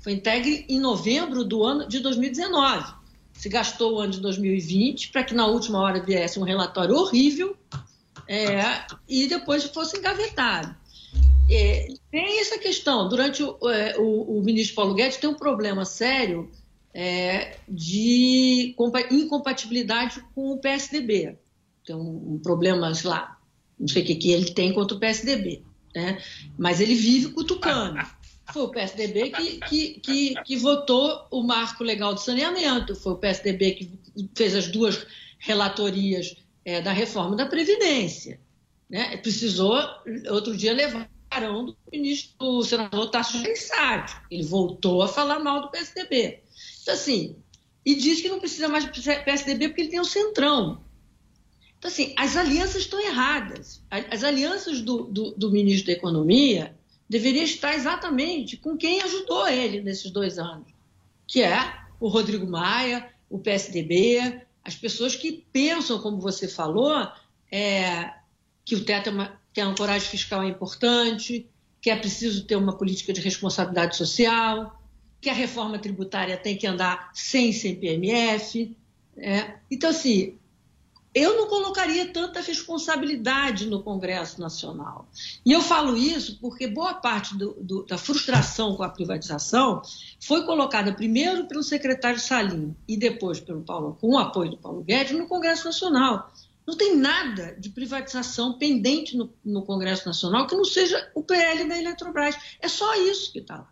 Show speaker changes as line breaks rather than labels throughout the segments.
Foi entregue em novembro do ano de 2019. Se gastou o ano de 2020 para que na última hora viesse um relatório horrível é, e depois fosse engavetado. É, tem essa questão. Durante o, é, o, o, ministro Paulo Guedes tem um problema sério é, de incompatibilidade com o PSDB. Tem um, um problema, sei lá, não sei o que, que ele tem contra o PSDB. Né? Mas ele vive cutucando. Foi o PSDB que, que, que, que votou o marco legal do saneamento, foi o PSDB que fez as duas relatorias é, da reforma da Previdência. Né? Precisou, outro dia, levar do ministro, do senador Tasso Gereissati. Ele voltou a falar mal do PSDB. Então, assim, e diz que não precisa mais do PSDB porque ele tem o Centrão. Então, assim, as alianças estão erradas. As alianças do, do, do ministro da Economia deveriam estar exatamente com quem ajudou ele nesses dois anos, que é o Rodrigo Maia, o PSDB, as pessoas que pensam, como você falou, é, que o teto é uma, que a ancoragem fiscal é importante, que é preciso ter uma política de responsabilidade social, que a reforma tributária tem que andar sem CPMF. É. Então, assim, eu não colocaria tanta responsabilidade no Congresso Nacional. E eu falo isso porque boa parte do, do, da frustração com a privatização foi colocada primeiro pelo secretário Salim e depois pelo Paulo, com o apoio do Paulo Guedes no Congresso Nacional. Não tem nada de privatização pendente no, no Congresso Nacional que não seja o PL da Eletrobras. É só isso que está lá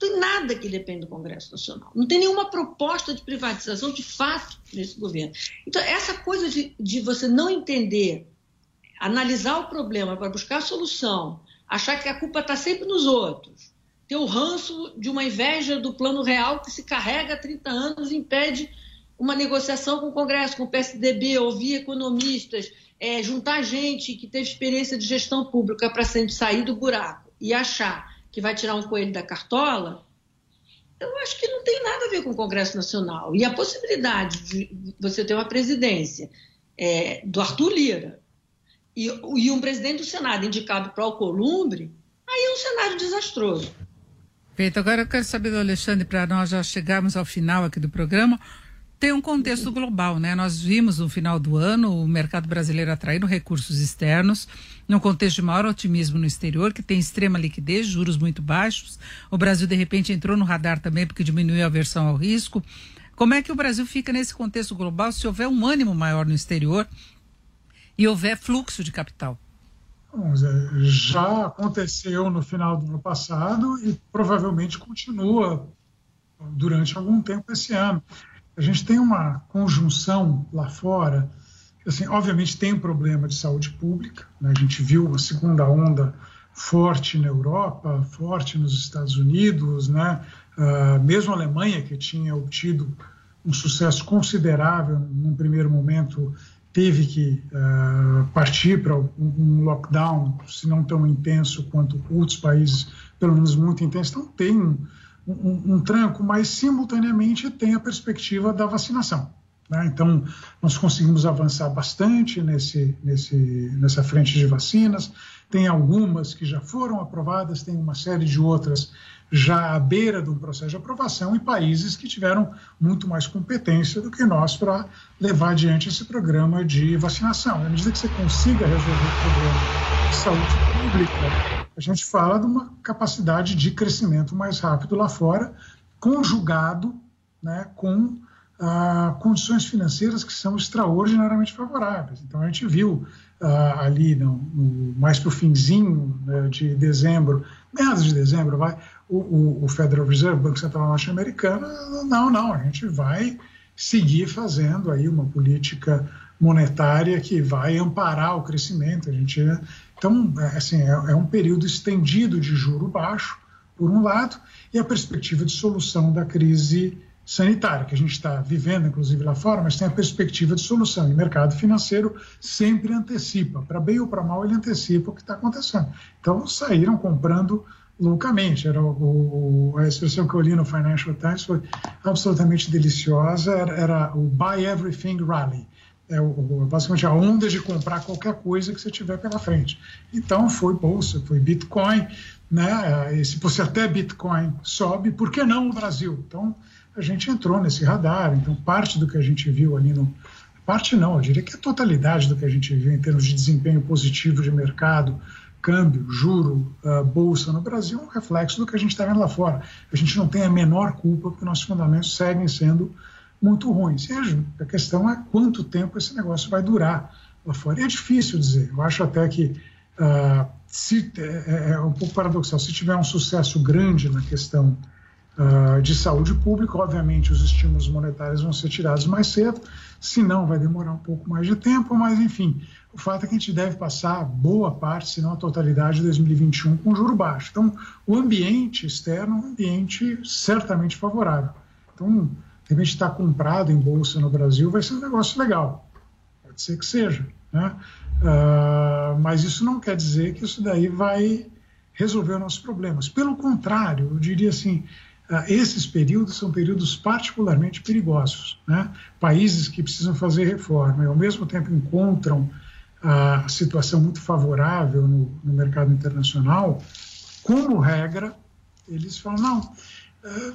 tem nada que depende do Congresso Nacional. Não tem nenhuma proposta de privatização de fato nesse governo. Então, essa coisa de, de você não entender, analisar o problema para buscar a solução, achar que a culpa está sempre nos outros, ter o ranço de uma inveja do plano real que se carrega há 30 anos e impede uma negociação com o Congresso, com o PSDB, ouvir economistas, é, juntar gente que teve experiência de gestão pública para sair do buraco e achar que vai tirar um coelho da cartola, eu acho que não tem nada a ver com o Congresso Nacional. E a possibilidade de você ter uma presidência é, do Arthur Lira e, e, um presidente do Senado indicado para o Alcolumbre, aí é um cenário desastroso.
Feito. Agora eu quero saber do Alexandre, para nós já chegarmos ao final aqui do programa, tem um contexto global, né? Nós vimos no final do ano o mercado brasileiro atraindo recursos externos, num contexto de maior otimismo no exterior, que tem extrema liquidez, juros muito baixos. O Brasil, de repente, entrou no radar também porque diminuiu a aversão ao risco. Como é que o Brasil fica nesse contexto global se houver um ânimo maior no exterior e houver fluxo de capital?
Já aconteceu no final do ano passado e provavelmente continua durante algum tempo esse ano a gente tem uma conjunção lá fora, assim, obviamente tem um problema de saúde pública, né? a gente viu a segunda onda forte na Europa, forte nos Estados Unidos, né? Uh, mesmo a Alemanha, que tinha obtido um sucesso considerável num primeiro momento, teve que uh, partir para um lockdown, se não tão intenso quanto outros países, pelo menos muito intenso. Então, tem um, um, tranco, mas simultaneamente tem a perspectiva da vacinação. Né? Então, nós conseguimos avançar bastante nesse, nesse, nessa frente de vacinas. Tem algumas que já foram aprovadas, tem uma série de outras já à beira de um processo de aprovação e países que tiveram muito mais competência do que nós para levar adiante esse programa de vacinação. À medida que você consiga resolver o problema de saúde pública, a gente fala de uma capacidade de crescimento mais rápido lá fora, conjugado né, com ah, condições financeiras que são extraordinariamente favoráveis. Então, a gente viu ah, ali, no, no, mais para o finzinho né, de dezembro, meados de dezembro, vai, o, o, o Federal Reserve, Banco Central Norte-Americano, não, não, a gente vai seguir fazendo aí uma política monetária que vai amparar o crescimento. A gente então, é, assim, é, é um período estendido de juro baixo, por um lado, e a perspectiva de solução da crise sanitária, que a gente está vivendo, inclusive lá fora, mas tem a perspectiva de solução. E o mercado financeiro sempre antecipa, para bem ou para mal, ele antecipa o que está acontecendo. Então, saíram comprando loucamente. Era o, a expressão que eu li no Financial Times foi absolutamente deliciosa, era, era o Buy Everything Rally é basicamente a onda de comprar qualquer coisa que você tiver pela frente. Então foi bolsa, foi Bitcoin, né? se fosse até Bitcoin sobe, por que não o Brasil? Então, a gente entrou nesse radar. Então, parte do que a gente viu ali no. Parte não, eu diria que a totalidade do que a gente viu em termos de desempenho positivo de mercado, câmbio, juro, uh, bolsa no Brasil é um reflexo do que a gente está vendo lá fora. A gente não tem a menor culpa porque nossos fundamentos seguem sendo muito ruins. E a questão é quanto tempo esse negócio vai durar lá fora. E é difícil dizer. Eu acho até que uh, se, é, é, é, um pouco paradoxal. Se tiver um sucesso grande na questão uh, de saúde pública, obviamente os estímulos monetários vão ser tirados mais cedo, se não, vai demorar um pouco mais de tempo, mas enfim, o fato é que a gente deve passar boa parte, se não a totalidade de 2021 com juro baixo. Então, o ambiente externo é um ambiente certamente favorável. Então, repente, estar comprado em bolsa no Brasil vai ser um negócio legal. Pode ser que seja. Né? Uh, mas isso não quer dizer que isso daí vai resolver os nossos problemas. Pelo contrário, eu diria assim, uh, esses períodos são períodos particularmente perigosos. Né? Países que precisam fazer reforma e ao mesmo tempo encontram a situação muito favorável no, no mercado internacional, como regra, eles falam, não, uh,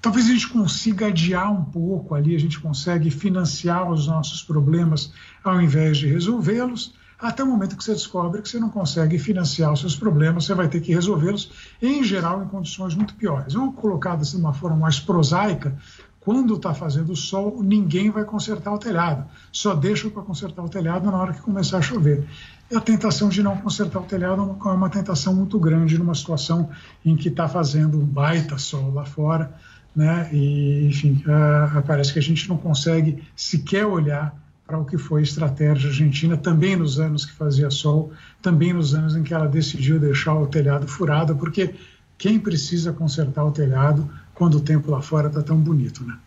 talvez a gente consiga adiar um pouco ali, a gente consegue financiar os nossos problemas ao invés de resolvê-los, até o momento que você descobre que você não consegue financiar os seus problemas, você vai ter que resolvê-los, em geral, em condições muito piores. Ou colocadas de uma forma mais prosaica, quando está fazendo sol, ninguém vai consertar o telhado. Só deixa para consertar o telhado na hora que começar a chover. E a tentação de não consertar o telhado é uma tentação muito grande numa situação em que está fazendo um baita sol lá fora. Né? E, enfim, uh, parece que a gente não consegue sequer olhar para o que foi a estratégia argentina, também nos anos que fazia sol, também nos anos em que ela decidiu deixar o telhado furado, porque quem precisa consertar o telhado quando o tempo lá fora está tão bonito, né?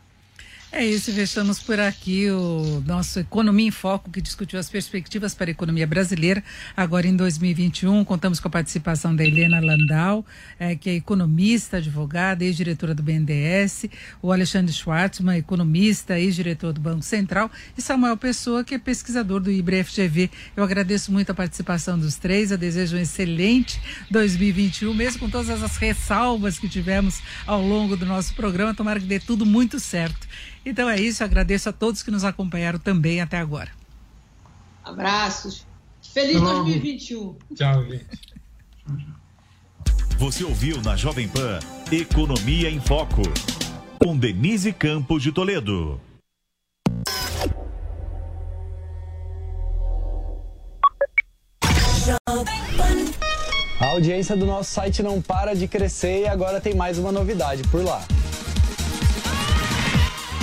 É isso, fechamos por aqui o nosso Economia em Foco, que discutiu as perspectivas para a economia brasileira agora em 2021. Contamos com a participação da Helena Landau, é, que é economista, advogada, ex-diretora do BNDES, o Alexandre Schwartzman, economista, ex-diretor do Banco Central, e Samuel Pessoa, que é pesquisador do IBRE-FGV. Eu agradeço muito a participação dos três, eu desejo um excelente 2021, mesmo com todas as ressalvas que tivemos ao longo do nosso programa. Tomara que dê tudo muito certo. Então é isso, agradeço a todos que nos acompanharam também até agora.
Abraços. Feliz 2021.
Tchau, gente.
Você ouviu na Jovem Pan Economia em Foco, com Denise Campos de Toledo.
A audiência do nosso site não para de crescer e agora tem mais uma novidade por lá.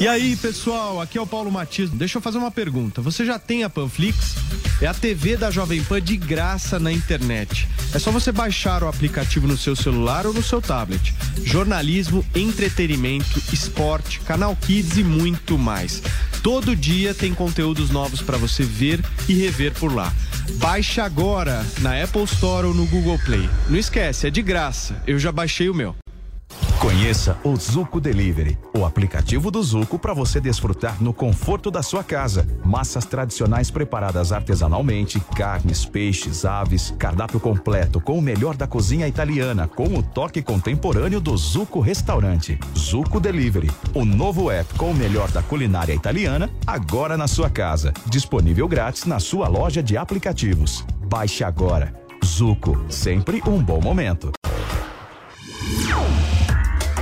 E aí, pessoal, aqui é o Paulo Matias. Deixa eu fazer uma pergunta. Você já tem a Panflix? É a TV da Jovem Pan de graça na internet. É só você baixar o aplicativo no seu celular ou no seu tablet. Jornalismo, entretenimento, esporte, canal Kids e muito mais. Todo dia tem conteúdos novos para você ver e rever por lá. Baixe agora na Apple Store ou no Google Play. Não esquece, é de graça. Eu já baixei o meu.
Conheça o Zuco Delivery, o aplicativo do Zuco para você desfrutar no conforto da sua casa. Massas tradicionais preparadas artesanalmente, carnes, peixes, aves, cardápio completo com o melhor da cozinha italiana, com o toque contemporâneo do Zuco Restaurante. Zuco Delivery, o novo app com o melhor da culinária italiana, agora na sua casa. Disponível grátis na sua loja de aplicativos. Baixe agora. Zuco, sempre um bom momento.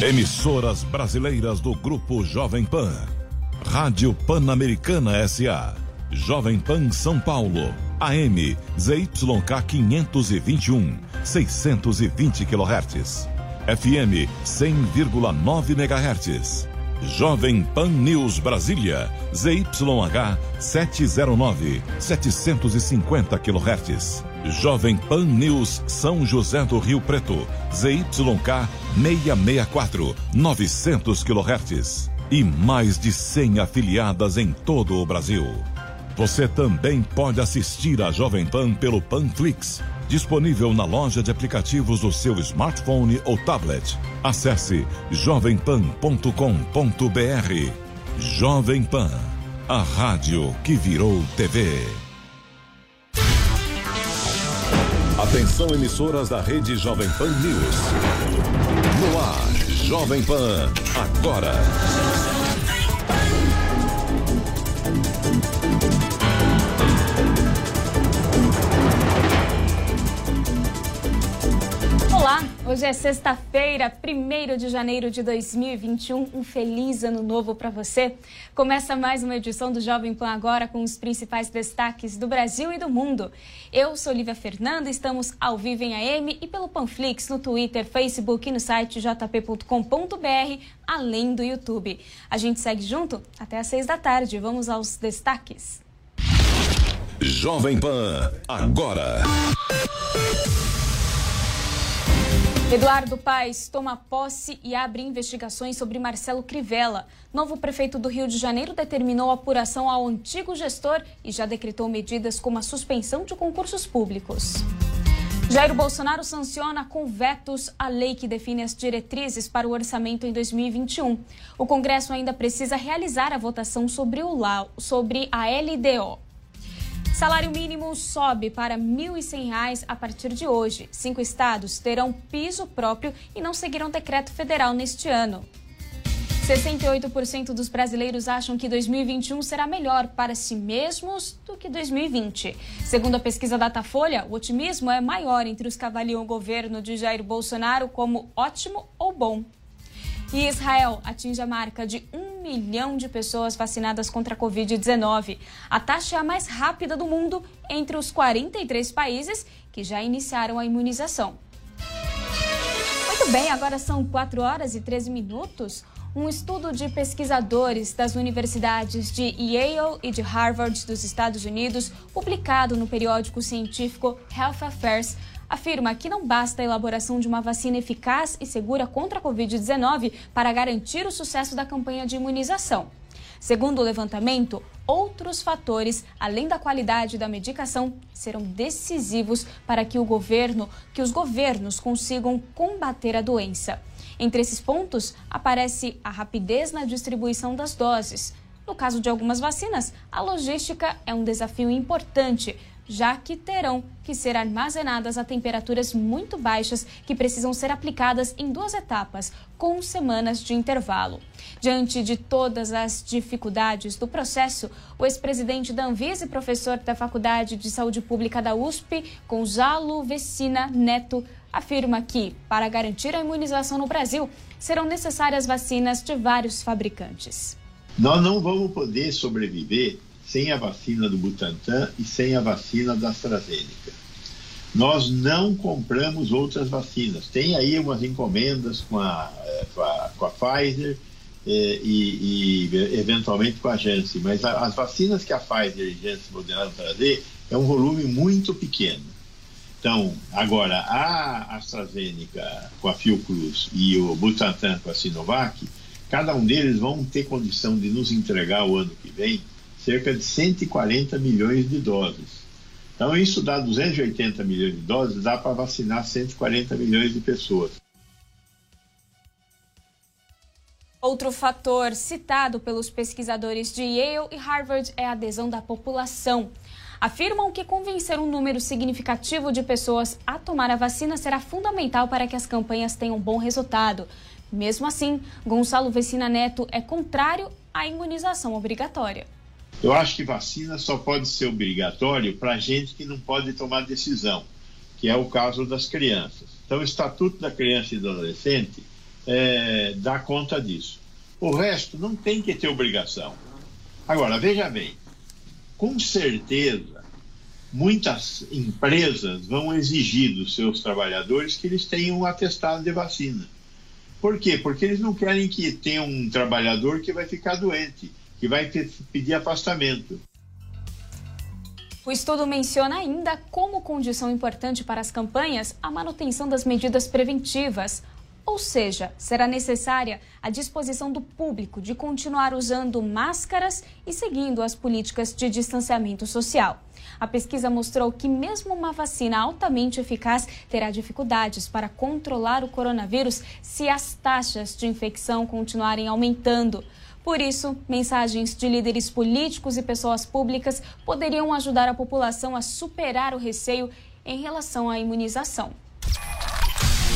Emissoras brasileiras do Grupo Jovem Pan. Rádio Pan-Americana SA. Jovem Pan São Paulo. AM ZYK 521, 620 kHz. FM 100,9 MHz. Jovem Pan News Brasília. ZYH 709, 750 kHz. Jovem Pan News São José do Rio Preto, ZYK 664, 900 kHz. E mais de 100 afiliadas em todo o Brasil. Você também pode assistir a Jovem Pan pelo Panflix, disponível na loja de aplicativos do seu smartphone ou tablet. Acesse jovempan.com.br. Jovem Pan, a rádio que virou TV. Atenção emissoras da rede Jovem Pan News. No ar, Jovem Pan, agora.
Hoje é sexta-feira, 1 de janeiro de 2021. Um feliz ano novo para você. Começa mais uma edição do Jovem Pan Agora com os principais destaques do Brasil e do mundo. Eu sou Lívia Fernanda, estamos ao vivo em AM e pelo Panflix no Twitter, Facebook e no site jp.com.br, além do YouTube. A gente segue junto até às seis da tarde. Vamos aos destaques.
Jovem Pan, agora.
Eduardo Paes toma posse e abre investigações sobre Marcelo Crivella. Novo prefeito do Rio de Janeiro determinou apuração ao antigo gestor e já decretou medidas como a suspensão de concursos públicos. Jair Bolsonaro sanciona com vetos a lei que define as diretrizes para o orçamento em 2021. O Congresso ainda precisa realizar a votação sobre, o sobre a LDO. Salário mínimo sobe para R$ 1.100 a partir de hoje. Cinco estados terão piso próprio e não seguirão decreto federal neste ano. 68% dos brasileiros acham que 2021 será melhor para si mesmos do que 2020. Segundo a pesquisa Datafolha, o otimismo é maior entre os que governo de Jair Bolsonaro como ótimo ou bom. E Israel atinge a marca de um milhão de pessoas vacinadas contra a Covid-19. A taxa é a mais rápida do mundo entre os 43 países que já iniciaram a imunização. Muito bem, agora são 4 horas e 13 minutos. Um estudo de pesquisadores das universidades de Yale e de Harvard dos Estados Unidos, publicado no periódico científico Health Affairs, afirma que não basta a elaboração de uma vacina eficaz e segura contra a Covid-19 para garantir o sucesso da campanha de imunização. Segundo o levantamento, outros fatores, além da qualidade da medicação, serão decisivos para que o governo, que os governos consigam combater a doença. Entre esses pontos, aparece a rapidez na distribuição das doses. No caso de algumas vacinas, a logística é um desafio importante, já que terão que ser armazenadas a temperaturas muito baixas que precisam ser aplicadas em duas etapas, com semanas de intervalo. Diante de todas as dificuldades do processo, o ex-presidente da Anvisa e professor da Faculdade de Saúde Pública da USP, Gonzalo Vecina Neto, afirma que, para garantir a imunização no Brasil, serão necessárias vacinas de vários fabricantes.
Nós não vamos poder sobreviver sem a vacina do Butantan e sem a vacina da AstraZeneca. Nós não compramos outras vacinas. Tem aí umas encomendas com a, eh, com a, com a Pfizer eh, e, e, eventualmente com a Janssen, mas a, as vacinas que a Pfizer e a Janssen moderaram trazer é um volume muito pequeno. Então, agora, a AstraZeneca com a Fiocruz e o Butantan com a Sinovac, cada um deles vão ter condição de nos entregar o ano que vem cerca de 140 milhões de doses. Então, isso dá 280 milhões de doses, dá para vacinar 140 milhões de pessoas.
Outro fator citado pelos pesquisadores de Yale e Harvard é a adesão da população. Afirmam que convencer um número significativo de pessoas a tomar a vacina será fundamental para que as campanhas tenham bom resultado. Mesmo assim, Gonçalo Vecina Neto é contrário à imunização obrigatória.
Eu acho que vacina só pode ser obrigatório para gente que não pode tomar decisão, que é o caso das crianças. Então, o Estatuto da Criança e do Adolescente é, dá conta disso. O resto não tem que ter obrigação. Agora, veja bem, com certeza, muitas empresas vão exigir dos seus trabalhadores que eles tenham um atestado de vacina. Por quê? Porque eles não querem que tenha um trabalhador que vai ficar doente que vai pedir afastamento.
O estudo menciona ainda como condição importante para as campanhas a manutenção das medidas preventivas, ou seja, será necessária a disposição do público de continuar usando máscaras e seguindo as políticas de distanciamento social. A pesquisa mostrou que, mesmo uma vacina altamente eficaz, terá dificuldades para controlar o coronavírus se as taxas de infecção continuarem aumentando. Por isso, mensagens de líderes políticos e pessoas públicas poderiam ajudar a população a superar o receio em relação à imunização.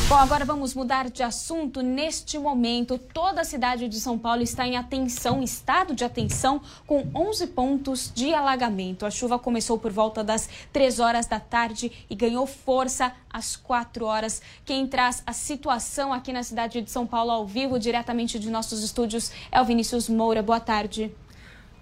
Bom, agora vamos mudar de assunto. Neste momento, toda a cidade de São Paulo está em atenção, estado de atenção, com 11 pontos de alagamento. A chuva começou por volta das 3 horas da tarde e ganhou força às 4 horas. Quem traz a situação aqui na cidade de São Paulo ao vivo, diretamente de nossos estúdios, é o Vinícius Moura. Boa tarde.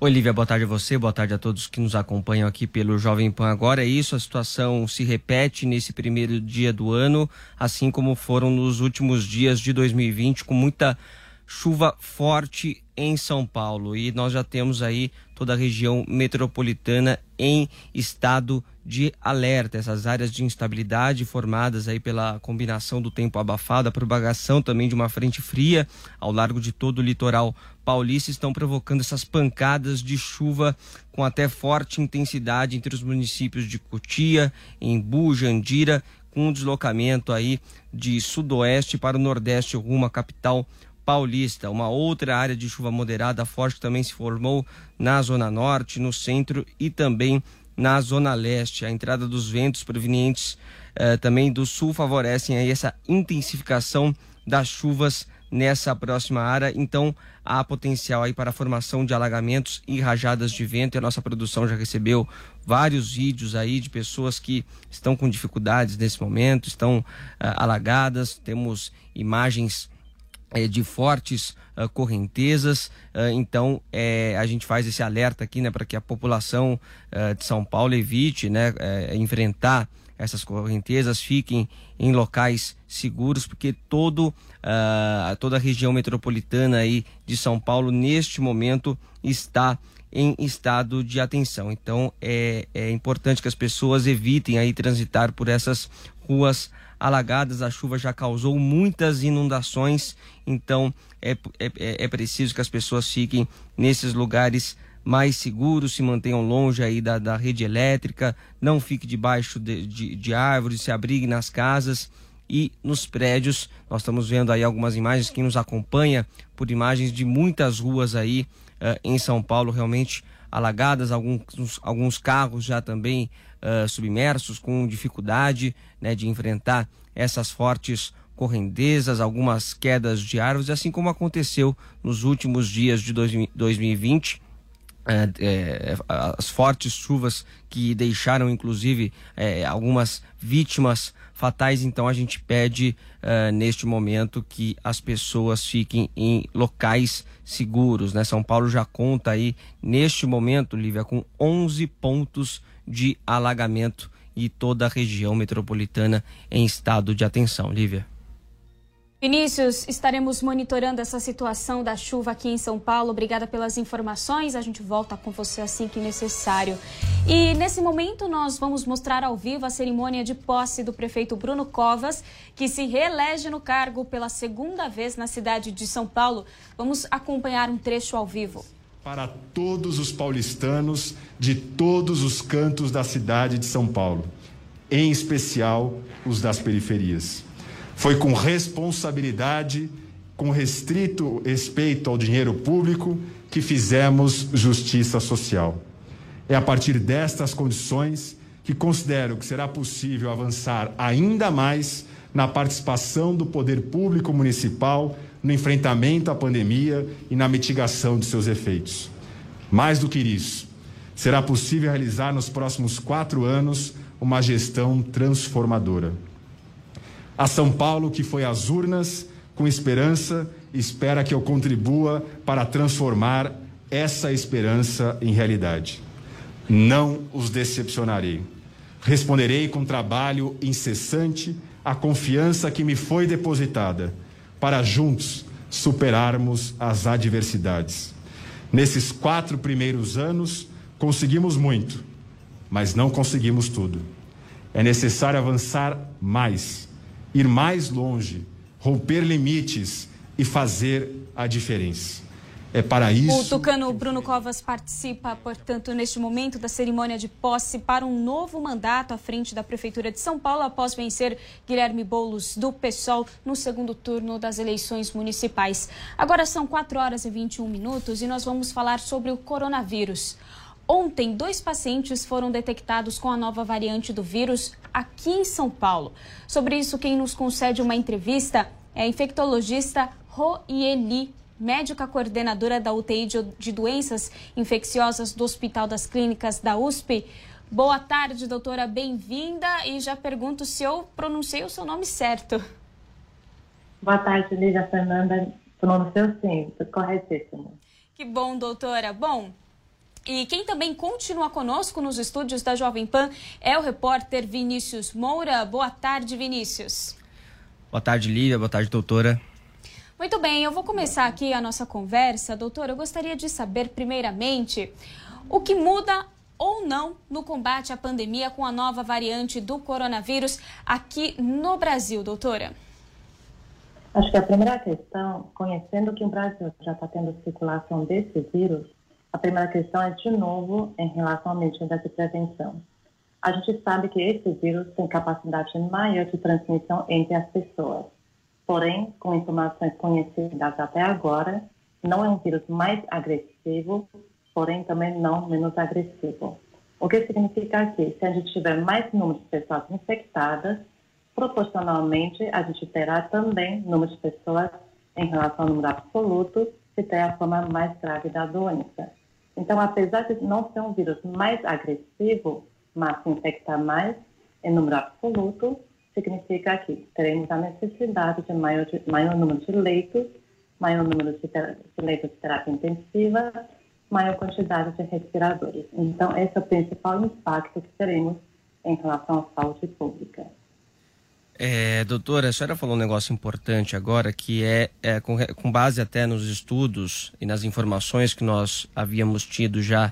Olivia, boa tarde a você, boa tarde a todos que nos acompanham aqui pelo Jovem Pan. Agora é isso, a situação se repete nesse primeiro dia do ano, assim como foram nos últimos dias de 2020, com muita chuva forte em São Paulo. E nós já temos aí toda a região metropolitana em estado de alerta. Essas áreas de instabilidade formadas aí pela combinação do tempo abafado, a propagação também de uma frente fria ao largo de todo o litoral paulista estão provocando essas pancadas de chuva com até forte intensidade entre os municípios de Cotia, Embu, Jandira, com um deslocamento aí de sudoeste para o nordeste rumo à capital Paulista. Uma outra área de chuva moderada forte também se formou na Zona Norte, no centro e também na Zona Leste. A entrada dos ventos provenientes eh, também do sul favorecem aí essa intensificação das chuvas nessa próxima área. Então, há potencial aí para a formação de alagamentos e rajadas de vento. E a nossa produção já recebeu vários vídeos aí de pessoas que estão com dificuldades nesse momento, estão uh, alagadas. Temos imagens de fortes uh, correntezas. Uh, então, é, a gente faz esse alerta aqui, né, para que a população uh, de São Paulo evite, né, é, enfrentar essas correntezas, fiquem em locais seguros, porque todo, toda a região metropolitana aí de São Paulo, neste momento, está em estado de atenção. Então, é, é importante que as pessoas evitem aí transitar por essas ruas alagadas, a chuva já causou muitas inundações, então é, é, é preciso que as pessoas fiquem nesses lugares mais seguros, se mantenham longe aí da, da rede elétrica, não fique debaixo de, de, de árvores, se abrigue nas casas e nos prédios. Nós estamos vendo aí algumas imagens, quem nos acompanha por imagens de muitas ruas aí uh, em São Paulo realmente alagadas, alguns, alguns carros já também uh, submersos, com dificuldade né, de enfrentar essas fortes correndezas, algumas quedas de árvores, assim como aconteceu nos últimos dias de 2020 é, é, as fortes chuvas que deixaram inclusive é, algumas vítimas fatais. Então a gente pede uh, neste momento que as pessoas fiquem em locais seguros. Né? São Paulo já conta aí neste momento, Lívia, com 11 pontos de alagamento e toda a região metropolitana em estado de atenção. Lívia.
Vinícius, estaremos monitorando essa situação da chuva aqui em São Paulo. Obrigada pelas informações. A gente volta com você assim que necessário. E nesse momento nós vamos mostrar ao vivo a cerimônia de posse do prefeito Bruno Covas, que se reelege no cargo pela segunda vez na cidade de São Paulo. Vamos acompanhar um trecho ao vivo.
Para todos os paulistanos de todos os cantos da cidade de São Paulo, em especial os das periferias. Foi com responsabilidade, com restrito respeito ao dinheiro público, que fizemos justiça social. É a partir destas condições que considero que será possível avançar ainda mais na participação do poder público municipal no enfrentamento à pandemia e na mitigação de seus efeitos. Mais do que isso, será possível realizar nos próximos quatro anos uma gestão transformadora. A São Paulo, que foi às urnas com esperança, espera que eu contribua para transformar essa esperança em realidade. Não os decepcionarei. Responderei com trabalho incessante à confiança que me foi depositada, para juntos superarmos as adversidades. Nesses quatro primeiros anos, conseguimos muito, mas não conseguimos tudo. É necessário avançar mais ir mais longe, romper limites e fazer a diferença. É para isso.
O tucano Bruno Covas participa, portanto, neste momento da cerimônia de posse para um novo mandato à frente da Prefeitura de São Paulo após vencer Guilherme Boulos do PSOL no segundo turno das eleições municipais. Agora são 4 horas e 21 minutos e nós vamos falar sobre o coronavírus. Ontem, dois pacientes foram detectados com a nova variante do vírus aqui em São Paulo. Sobre isso, quem nos concede uma entrevista é a infectologista Roieli, médica coordenadora da UTI de doenças infecciosas do Hospital das Clínicas da USP. Boa tarde, doutora, bem-vinda. E já pergunto se eu pronunciei o seu nome certo.
Boa tarde, Lídia Fernanda. Pronunciou sim, corretíssimo.
Que bom, doutora. Bom, e quem também continua conosco nos estúdios da Jovem Pan é o repórter Vinícius Moura. Boa tarde, Vinícius.
Boa tarde, Lívia. Boa tarde, doutora.
Muito bem, eu vou começar aqui a nossa conversa. Doutora, eu gostaria de saber, primeiramente, o que muda ou não no combate à pandemia com a nova variante do coronavírus aqui no Brasil, doutora?
Acho que a primeira questão, conhecendo que o Brasil já está tendo circulação desse vírus, a primeira questão é, de novo, em relação à medida de prevenção. A gente sabe que esse vírus tem capacidade maior de transmissão entre as pessoas. Porém, com informações conhecidas até agora, não é um vírus mais agressivo, porém também não menos agressivo. O que significa que, se a gente tiver mais número de pessoas infectadas, proporcionalmente a gente terá também número de pessoas em relação ao número absoluto, que tem a forma mais grave da doença. Então, apesar de não ser um vírus mais agressivo, mas se infectar mais em número absoluto, significa que teremos a necessidade de maior, maior número de leitos, maior número de, de leitos de terapia intensiva, maior quantidade de respiradores. Então, esse é o principal impacto que teremos em relação à saúde pública.
É, doutora, a senhora falou um negócio importante agora, que é, é com, com, base até nos estudos e nas informações que nós havíamos tido já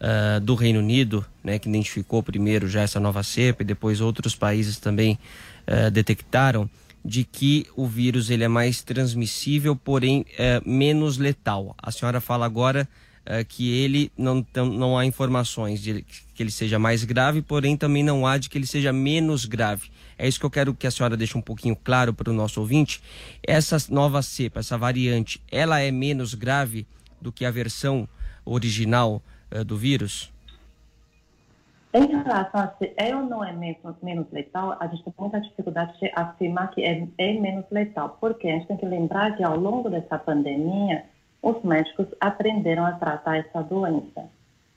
uh, do Reino Unido, né, que identificou primeiro já essa nova cepa e depois outros países também uh, detectaram, de que o vírus ele é mais transmissível, porém uh, menos letal. A senhora fala agora que ele não, não há informações de que ele seja mais grave, porém também não há de que ele seja menos grave. É isso que eu quero que a senhora deixe um pouquinho claro para o nosso ouvinte. Essa nova cepa, essa variante, ela é menos grave do que a versão original uh, do vírus?
Em relação a se é ou não é menos, menos letal, a gente tem muita dificuldade de afirmar que é, é menos letal. Porque a gente tem que lembrar que ao longo dessa pandemia, os médicos aprenderam a tratar essa doença.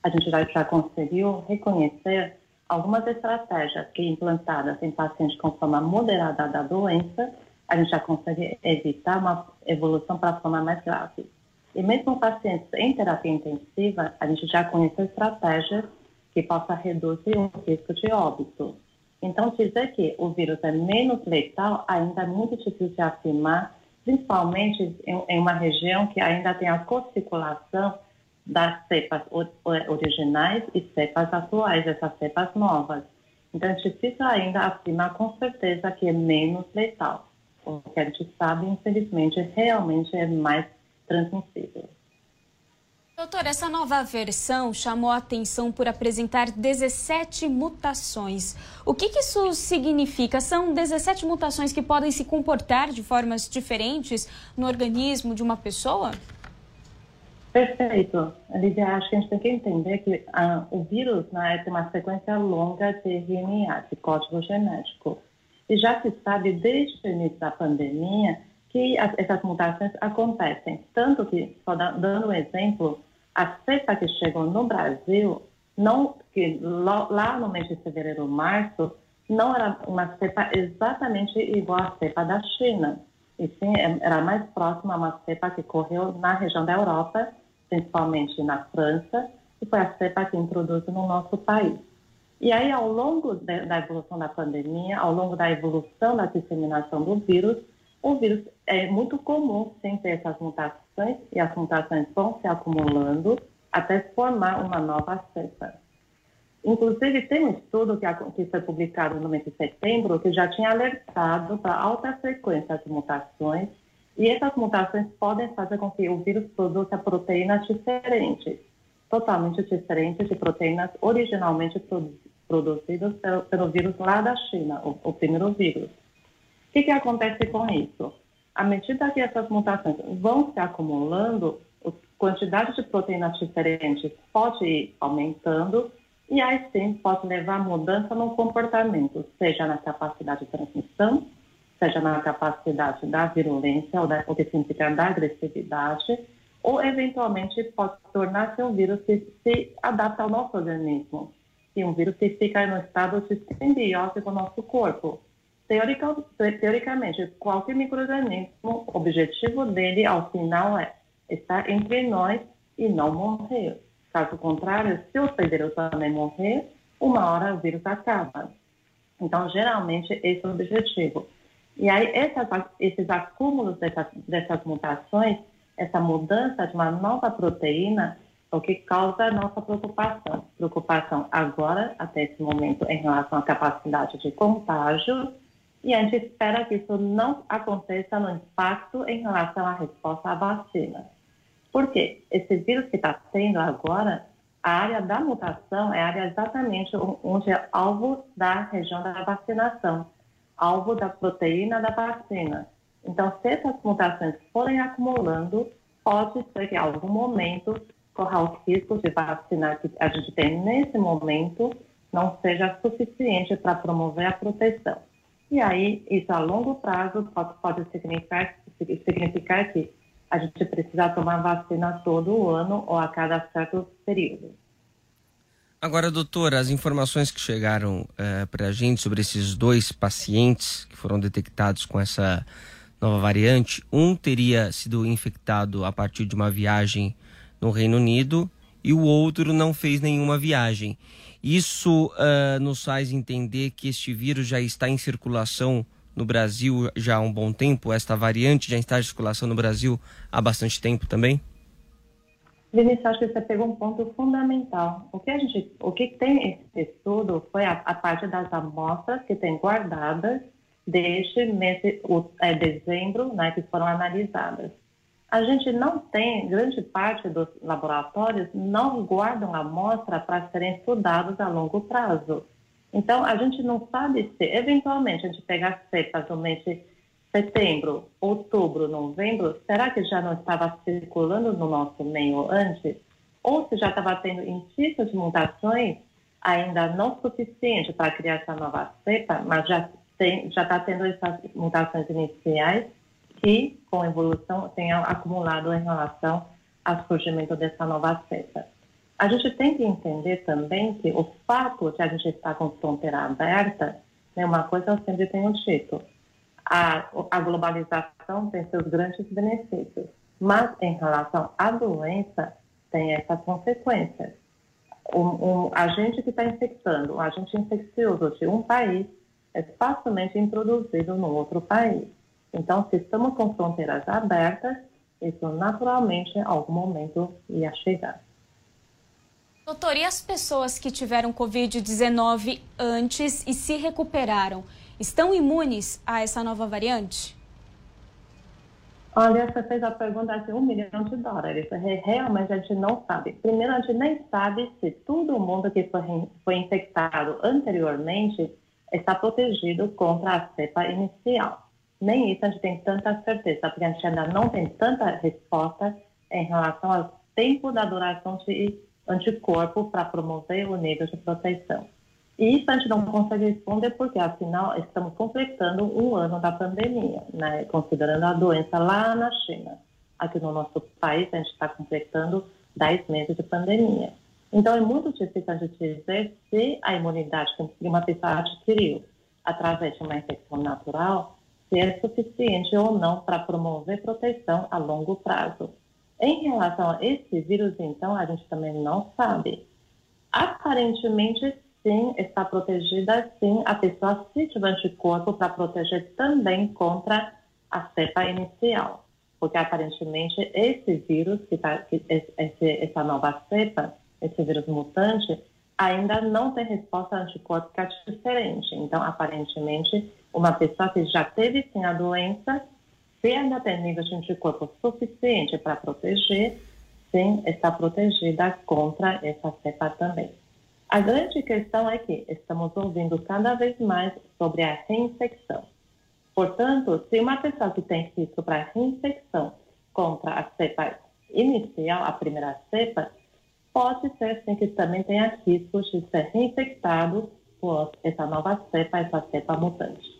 A gente já, já conseguiu reconhecer algumas estratégias que implantadas em pacientes com forma moderada da doença, a gente já consegue evitar uma evolução para a forma mais grave. E mesmo pacientes em terapia intensiva, a gente já conhece estratégias que possa reduzir o risco de óbito. Então, dizer que o vírus é menos letal ainda é muito difícil de afirmar, principalmente em, uma região que ainda tem a co-circulação das cepas originais e cepas atuais, essas cepas novas. Então, é difícil ainda afirmar com certeza que é menos letal. O que a gente sabe, infelizmente, realmente é mais transmissível.
Doutor, essa nova versão chamou a atenção por apresentar 17 mutações. O que, que, isso significa? São 17 mutações que podem se comportar de formas diferentes no organismo de uma pessoa?
Perfeito. Lídia, acho que a gente tem que entender que ah, o vírus né, tem uma sequência longa de RNA, de código genético. E já se sabe desde o início da pandemia que as, essas mutações acontecem. Tanto que, só dando um exemplo, a cepa que chegou no Brasil, não, que lá no mês de fevereiro, março, não era uma cepa exatamente igual à cepa da China. E sim, é, era mais próxima a uma cepa que correu na região da Europa, principalmente na França, e foi a cepa que introduziu no nosso país. E aí, ao longo da evolução da pandemia, ao longo da evolução da disseminação do vírus, o vírus é muito comum sem ter essas mutações, e as mutações vão se acumulando até formar uma nova cepa. Inclusive, tem um estudo que, foi publicado no mês de setembro que já tinha alertado para alta frequência de mutações, e essas mutações podem fazer com que o vírus produza proteínas diferentes, totalmente diferentes de proteínas originalmente produzidas pelo, pelo vírus lá da China, o, o primeiro vírus que, que acontece com isso? À medida que essas mutações vão se acumulando, a quantidade de proteínas diferentes pode ir aumentando e aí sim pode levar a mudança no comportamento, seja na capacidade de transmissão, seja na capacidade da virulência, ou, da, o que significa da agressividade, ou eventualmente pode tornar-se um vírus que se adapta ao nosso organismo, e um vírus que fica no estado de simbiose com o nosso corpo. Teoricamente, qualquer microorganismo, o objetivo dele, ao final, é estar entre nós e não morrer. Caso contrário, se o hospedeiro também morrer, uma hora o vírus acaba. Então, geralmente, esse é o objetivo. E aí, essas, esses acúmulos dessas, dessas mutações, essa mudança de uma nova proteína, é o que causa a nossa preocupação. Preocupação agora, até esse momento, em relação à capacidade de contágio, e a gente espera que isso não aconteça no impacto em relação à resposta à vacina. Por quê? Esse vírus que está tendo agora, a área da mutação é a área exatamente onde é alvo da região da vacinação, alvo da proteína da vacina. Então, se essas mutações forem acumulando, pode ser que em algum momento corra o risco de vacina que a gente tem nesse momento não seja suficiente para promover a proteção. E aí, isso a longo prazo pode, pode significar, significar que a gente precisa tomar vacina todo ano ou a cada certo período.
Agora, doutora, as informações que chegaram é, para a gente sobre esses dois pacientes que foram detectados com essa nova variante, um teria sido infectado a partir de uma viagem no Reino Unido e o outro não fez nenhuma viagem. Isso uh, nos faz entender que este vírus já está em circulação no Brasil já há um bom tempo? Esta variante já está em circulação no Brasil há bastante tempo também?
Vinícius, acho que você pegou um ponto fundamental. O que, a gente, o que tem esse estudo foi a, a parte das amostras que tem guardadas desde mês o, é, dezembro, né, que foram analisadas a gente não tem, grande parte dos laboratórios não guardam amostra para serem estudados a longo prazo. Então, a gente não sabe se, eventualmente, a gente pegar cepas no mês de setembro, outubro, novembro, será que já não estava circulando no nosso meio antes? Ou se já estava tendo indícios de mutações ainda não suficiente para criar essa nova cepa, mas já está tendo essas mutações iniciais que, com a evolução, tenham acumulado em relação ao surgimento dessa nova cepa. A gente tem que entender também que o fato de a gente estar com fronteira aberta, né, uma coisa eu sempre tenho dito, a, a globalização tem seus grandes benefícios, mas em relação à doença, tem essas consequências. Um, um agente que está infectando, um agente infeccioso de um país, é facilmente introduzido no outro país. Então, se estamos com fronteiras abertas, isso naturalmente, em algum momento, ia chegar.
Doutor, e as pessoas que tiveram Covid-19 antes e se recuperaram, estão imunes a essa nova variante?
Olha, você fez a pergunta de um milhão de dólares. Realmente a gente não sabe. Primeiro, a gente nem sabe se todo mundo que foi, foi infectado anteriormente está protegido contra a cepa inicial. Nem isso a gente tem tanta certeza, porque a gente ainda não tem tanta resposta em relação ao tempo da duração de anticorpo para promover o nível de proteção. E isso a gente não consegue responder porque, afinal, estamos completando um ano da pandemia, né? considerando a doença lá na China. Aqui no nosso país, a gente está completando 10 meses de pandemia. Então, é muito difícil a gente dizer se a imunidade que uma pessoa adquiriu através de uma infecção natural, se é suficiente ou não para promover proteção a longo prazo. Em relação a esse vírus, então, a gente também não sabe. Aparentemente, sim, está protegida, sim, a pessoa se tiver anticorpo para proteger também contra a cepa inicial. Porque aparentemente esse vírus, que tá, esse, essa nova cepa, esse vírus mutante, ainda não tem resposta anticorpítica diferente. Então, aparentemente, uma pessoa que já teve sim a doença, se ainda tem nível de anticorpo suficiente para proteger, sim, está protegida contra essa cepa também. A grande questão é que estamos ouvindo cada vez mais sobre a reinfecção. Portanto, se uma pessoa que tem risco para reinfecção contra a cepa inicial, a primeira cepa, pode ser sim que também tenha risco de ser reinfectado por essa nova cepa, essa cepa mutante.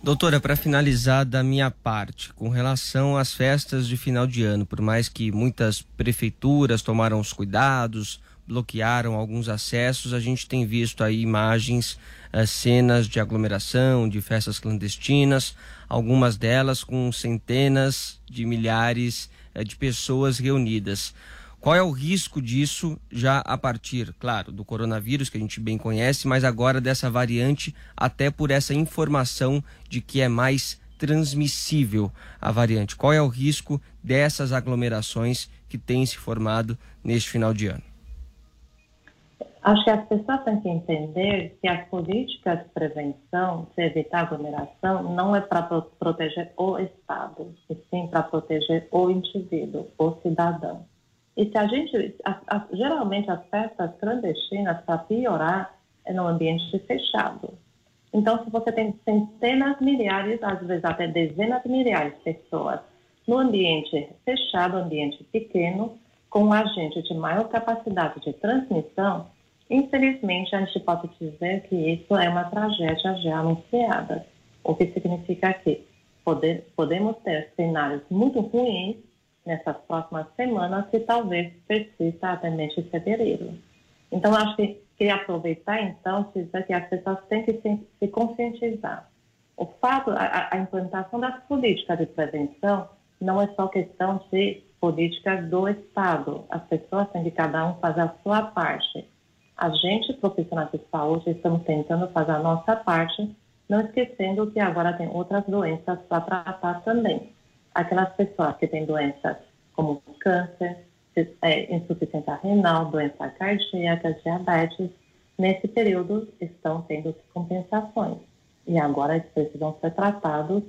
Doutora, para finalizar da minha parte, com relação às festas de final de ano, por mais que muitas prefeituras tomaram os cuidados, bloquearam alguns acessos, a gente tem visto aí imagens, uh, cenas de aglomeração, de festas clandestinas, algumas delas com centenas de milhares uh, de pessoas reunidas. Qual é o risco disso já a partir, claro, do coronavírus, que a gente bem conhece, mas agora dessa variante, até por essa informação de que é mais transmissível a variante? Qual é o risco dessas aglomerações que têm se formado neste final de ano?
Acho que as pessoas têm que entender que as políticas de prevenção, de evitar aglomeração, não é para proteger o Estado, e sim para proteger o indivíduo, o cidadão. E se a gente, a, a, geralmente as festas clandestinas, para piorar, é no ambiente fechado. Então, se você tem centenas, milhares, às vezes até dezenas de milhares de pessoas no ambiente fechado, ambiente pequeno, com um agente de maior capacidade de transmissão, infelizmente a gente pode dizer que isso é uma tragédia já anunciada, o que significa que poder, podemos ter cenários muito ruins nessas próximas semanas que talvez persista até mês de fevereiro. Então, acho que queria aproveitar, então, dizer que as pessoas têm que se, se conscientizar. O fato, a, a, implantação das políticas de prevenção não é só questão de políticas do Estado. As pessoas têm que cada um fazer a sua parte. A gente, profissionais de saúde, estamos tentando fazer a nossa parte, não esquecendo que agora tem outras doenças para tratar também aquelas pessoas que têm doenças como câncer, é, insuficiência renal, doença cardíaca, diabetes, nesse período estão tendo compensações. E agora eles precisam ser tratados,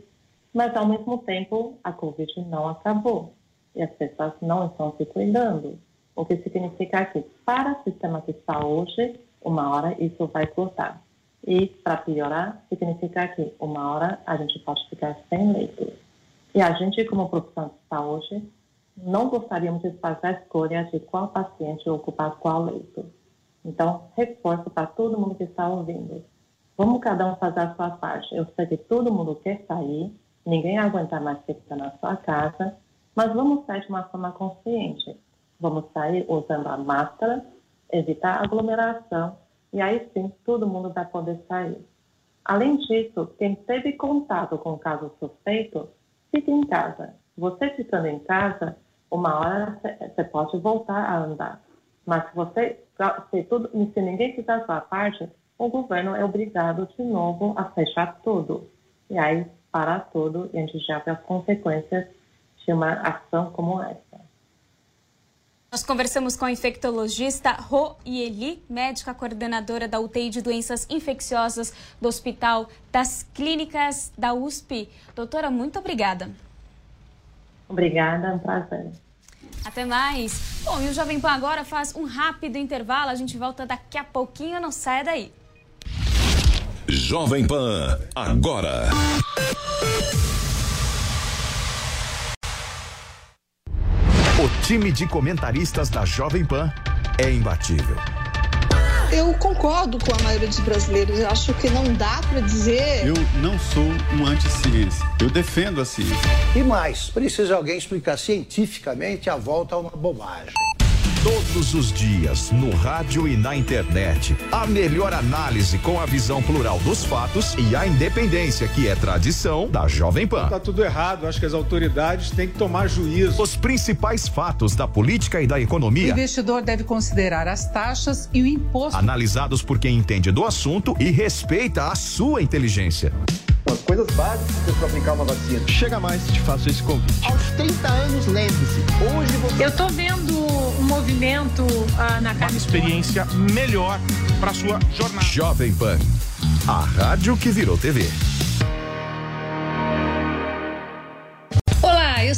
mas ao mesmo tempo a Covid não acabou. E as pessoas não estão se cuidando. O que significa que para o sistema de saúde, uma hora isso vai cortar. E para piorar, significa que uma hora a gente pode ficar sem leitos. E a gente, como profissional de saúde, não gostaríamos de fazer a escolha de qual paciente ocupar qual leito. Então, reforço para todo mundo que está ouvindo. Vamos cada um fazer a sua parte. Eu sei que todo mundo quer sair, ninguém aguenta mais ficar na sua casa, Mas vamos sair de uma forma consciente. Vamos sair usando a máscara, evitar aglomeração e aí sim todo mundo vai poder sair. Além disso, quem teve contato com o caso suspeito, fique em casa. Você ficando em casa, uma hora você pode voltar a andar. Mas se você, se, tudo, se ninguém fizer a sua parte, o governo é obrigado de novo a fechar tudo. E aí parar tudo e a gente já vê as consequências de uma ação como essa.
Nós conversamos com a infectologista Ro Ieli, médica coordenadora da UTI de doenças infecciosas do Hospital das Clínicas da USP. Doutora, muito obrigada.
Obrigada, é um prazer.
Até mais. Bom, e o Jovem Pan agora faz um rápido intervalo. A gente volta daqui a pouquinho, não saia daí.
Jovem Pan, agora.
Time de comentaristas da Jovem Pan é imbatível.
Eu concordo com a maioria dos brasileiros. Eu acho que não dá para dizer.
Eu não sou um anti-ciência. Eu defendo a ciência.
E mais, precisa alguém explicar cientificamente a volta a uma bobagem.
Todos os dias, no rádio e na internet. A melhor análise com a visão plural dos fatos e a independência, que é tradição da Jovem Pan.
Tá tudo errado, acho que as autoridades têm que tomar juízo.
Os principais fatos da política e da
O
economia.
investidor deve considerar as taxas e o imposto.
Analisados por quem entende do assunto e respeita a sua inteligência.
Coisas básicas para aplicar uma vacina.
Chega mais, te faço esse convite.
Aos 30 anos, lembre-se, hoje você.
Eu tô vendo movimento ah, na casa.
experiência melhor para sua jornada.
Jovem Pan, a rádio que virou TV.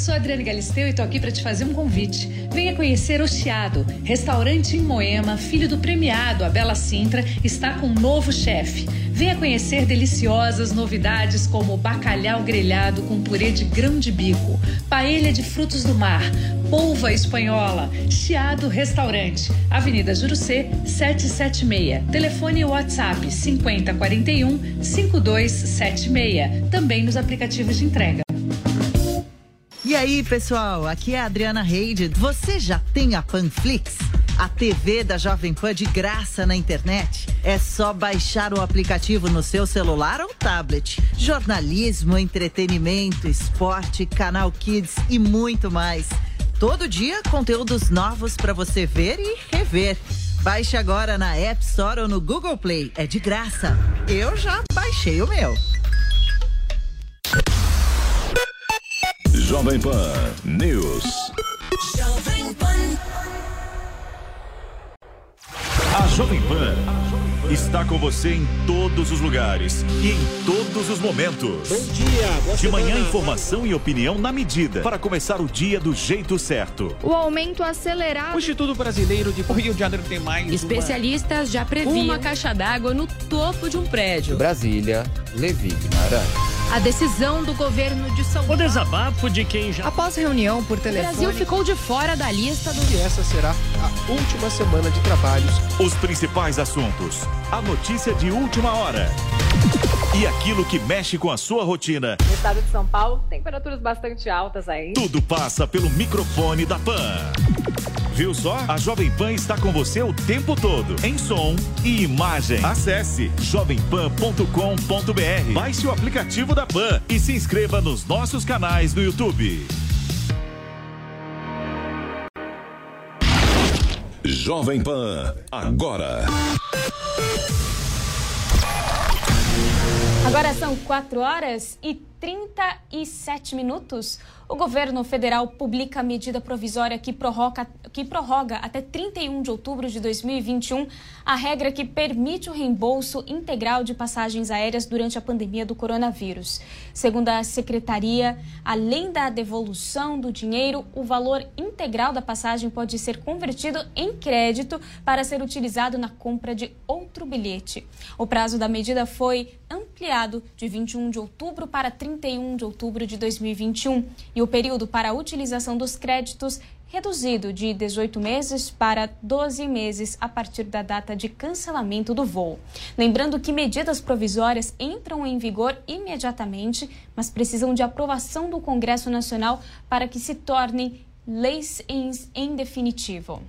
Sou Adriane Galisteu e tô aqui para te fazer um convite. Venha conhecer o Chiado, restaurante em Moema, filho do premiado Abela Sintra, está com um novo chefe. Venha conhecer deliciosas novidades como bacalhau grelhado com purê de grão de bico, paella de frutos do mar, polva espanhola, Chiado Restaurante, Avenida Jurucê, 776. Telefone WhatsApp 5041 5276. Também nos aplicativos de entrega.
Aí, pessoal, aqui é a Adriana Reide. Você já tem a Panflix? A TV da Jovem Pan de graça na internet? É só baixar o aplicativo no seu celular ou tablet. Jornalismo, entretenimento, esporte, canal Kids e muito mais. Todo dia, conteúdos novos para você ver e rever. Baixe agora na App Store ou no Google Play. É de graça. Eu já baixei o meu.
Jovem Pan News.
A Jovem Pan está com você em todos os lugares e em todos os momentos.
Bom dia, boa
De manhã,
semana.
informação e opinião na medida para começar o dia do jeito certo.
O aumento acelerado.
O Instituto Brasileiro de Rio de Janeiro tem mais
Especialistas já previam uma caixa d'água no topo de um prédio.
Brasília, Levi Guimarães.
A decisão do governo de São Paulo.
O desabafo de quem já.
Após reunião por telefone. O Brasil ficou de fora da lista do.
E essa será a última semana de trabalhos.
Os principais assuntos, a notícia de última hora e aquilo que mexe com a sua rotina.
No estado de São Paulo, temperaturas bastante altas aí.
Tudo passa pelo microfone da Pan. Viu só? A Jovem Pan está com você o tempo todo, em som e imagem. Acesse jovempan.com.br. Baixe o aplicativo da Pan e se inscreva nos nossos canais no YouTube.
Jovem Pan, agora.
Agora são 4 horas e 37 minutos. O governo federal publica a medida provisória que prorroga, que prorroga até 31 de outubro de 2021 a regra que permite o reembolso integral de passagens aéreas durante a pandemia do coronavírus. Segundo a secretaria, além da devolução do dinheiro, o valor integral da passagem pode ser convertido em crédito para ser utilizado na compra de outro bilhete. O prazo da medida foi ampliado de 21 de outubro para 31 de outubro de 2021 e o período para a utilização dos créditos reduzido de 18 meses para 12 meses a partir da data de cancelamento do voo. Lembrando que medidas provisórias entram em vigor imediatamente, mas precisam de aprovação do Congresso Nacional para que se tornem leis em, em definitivo.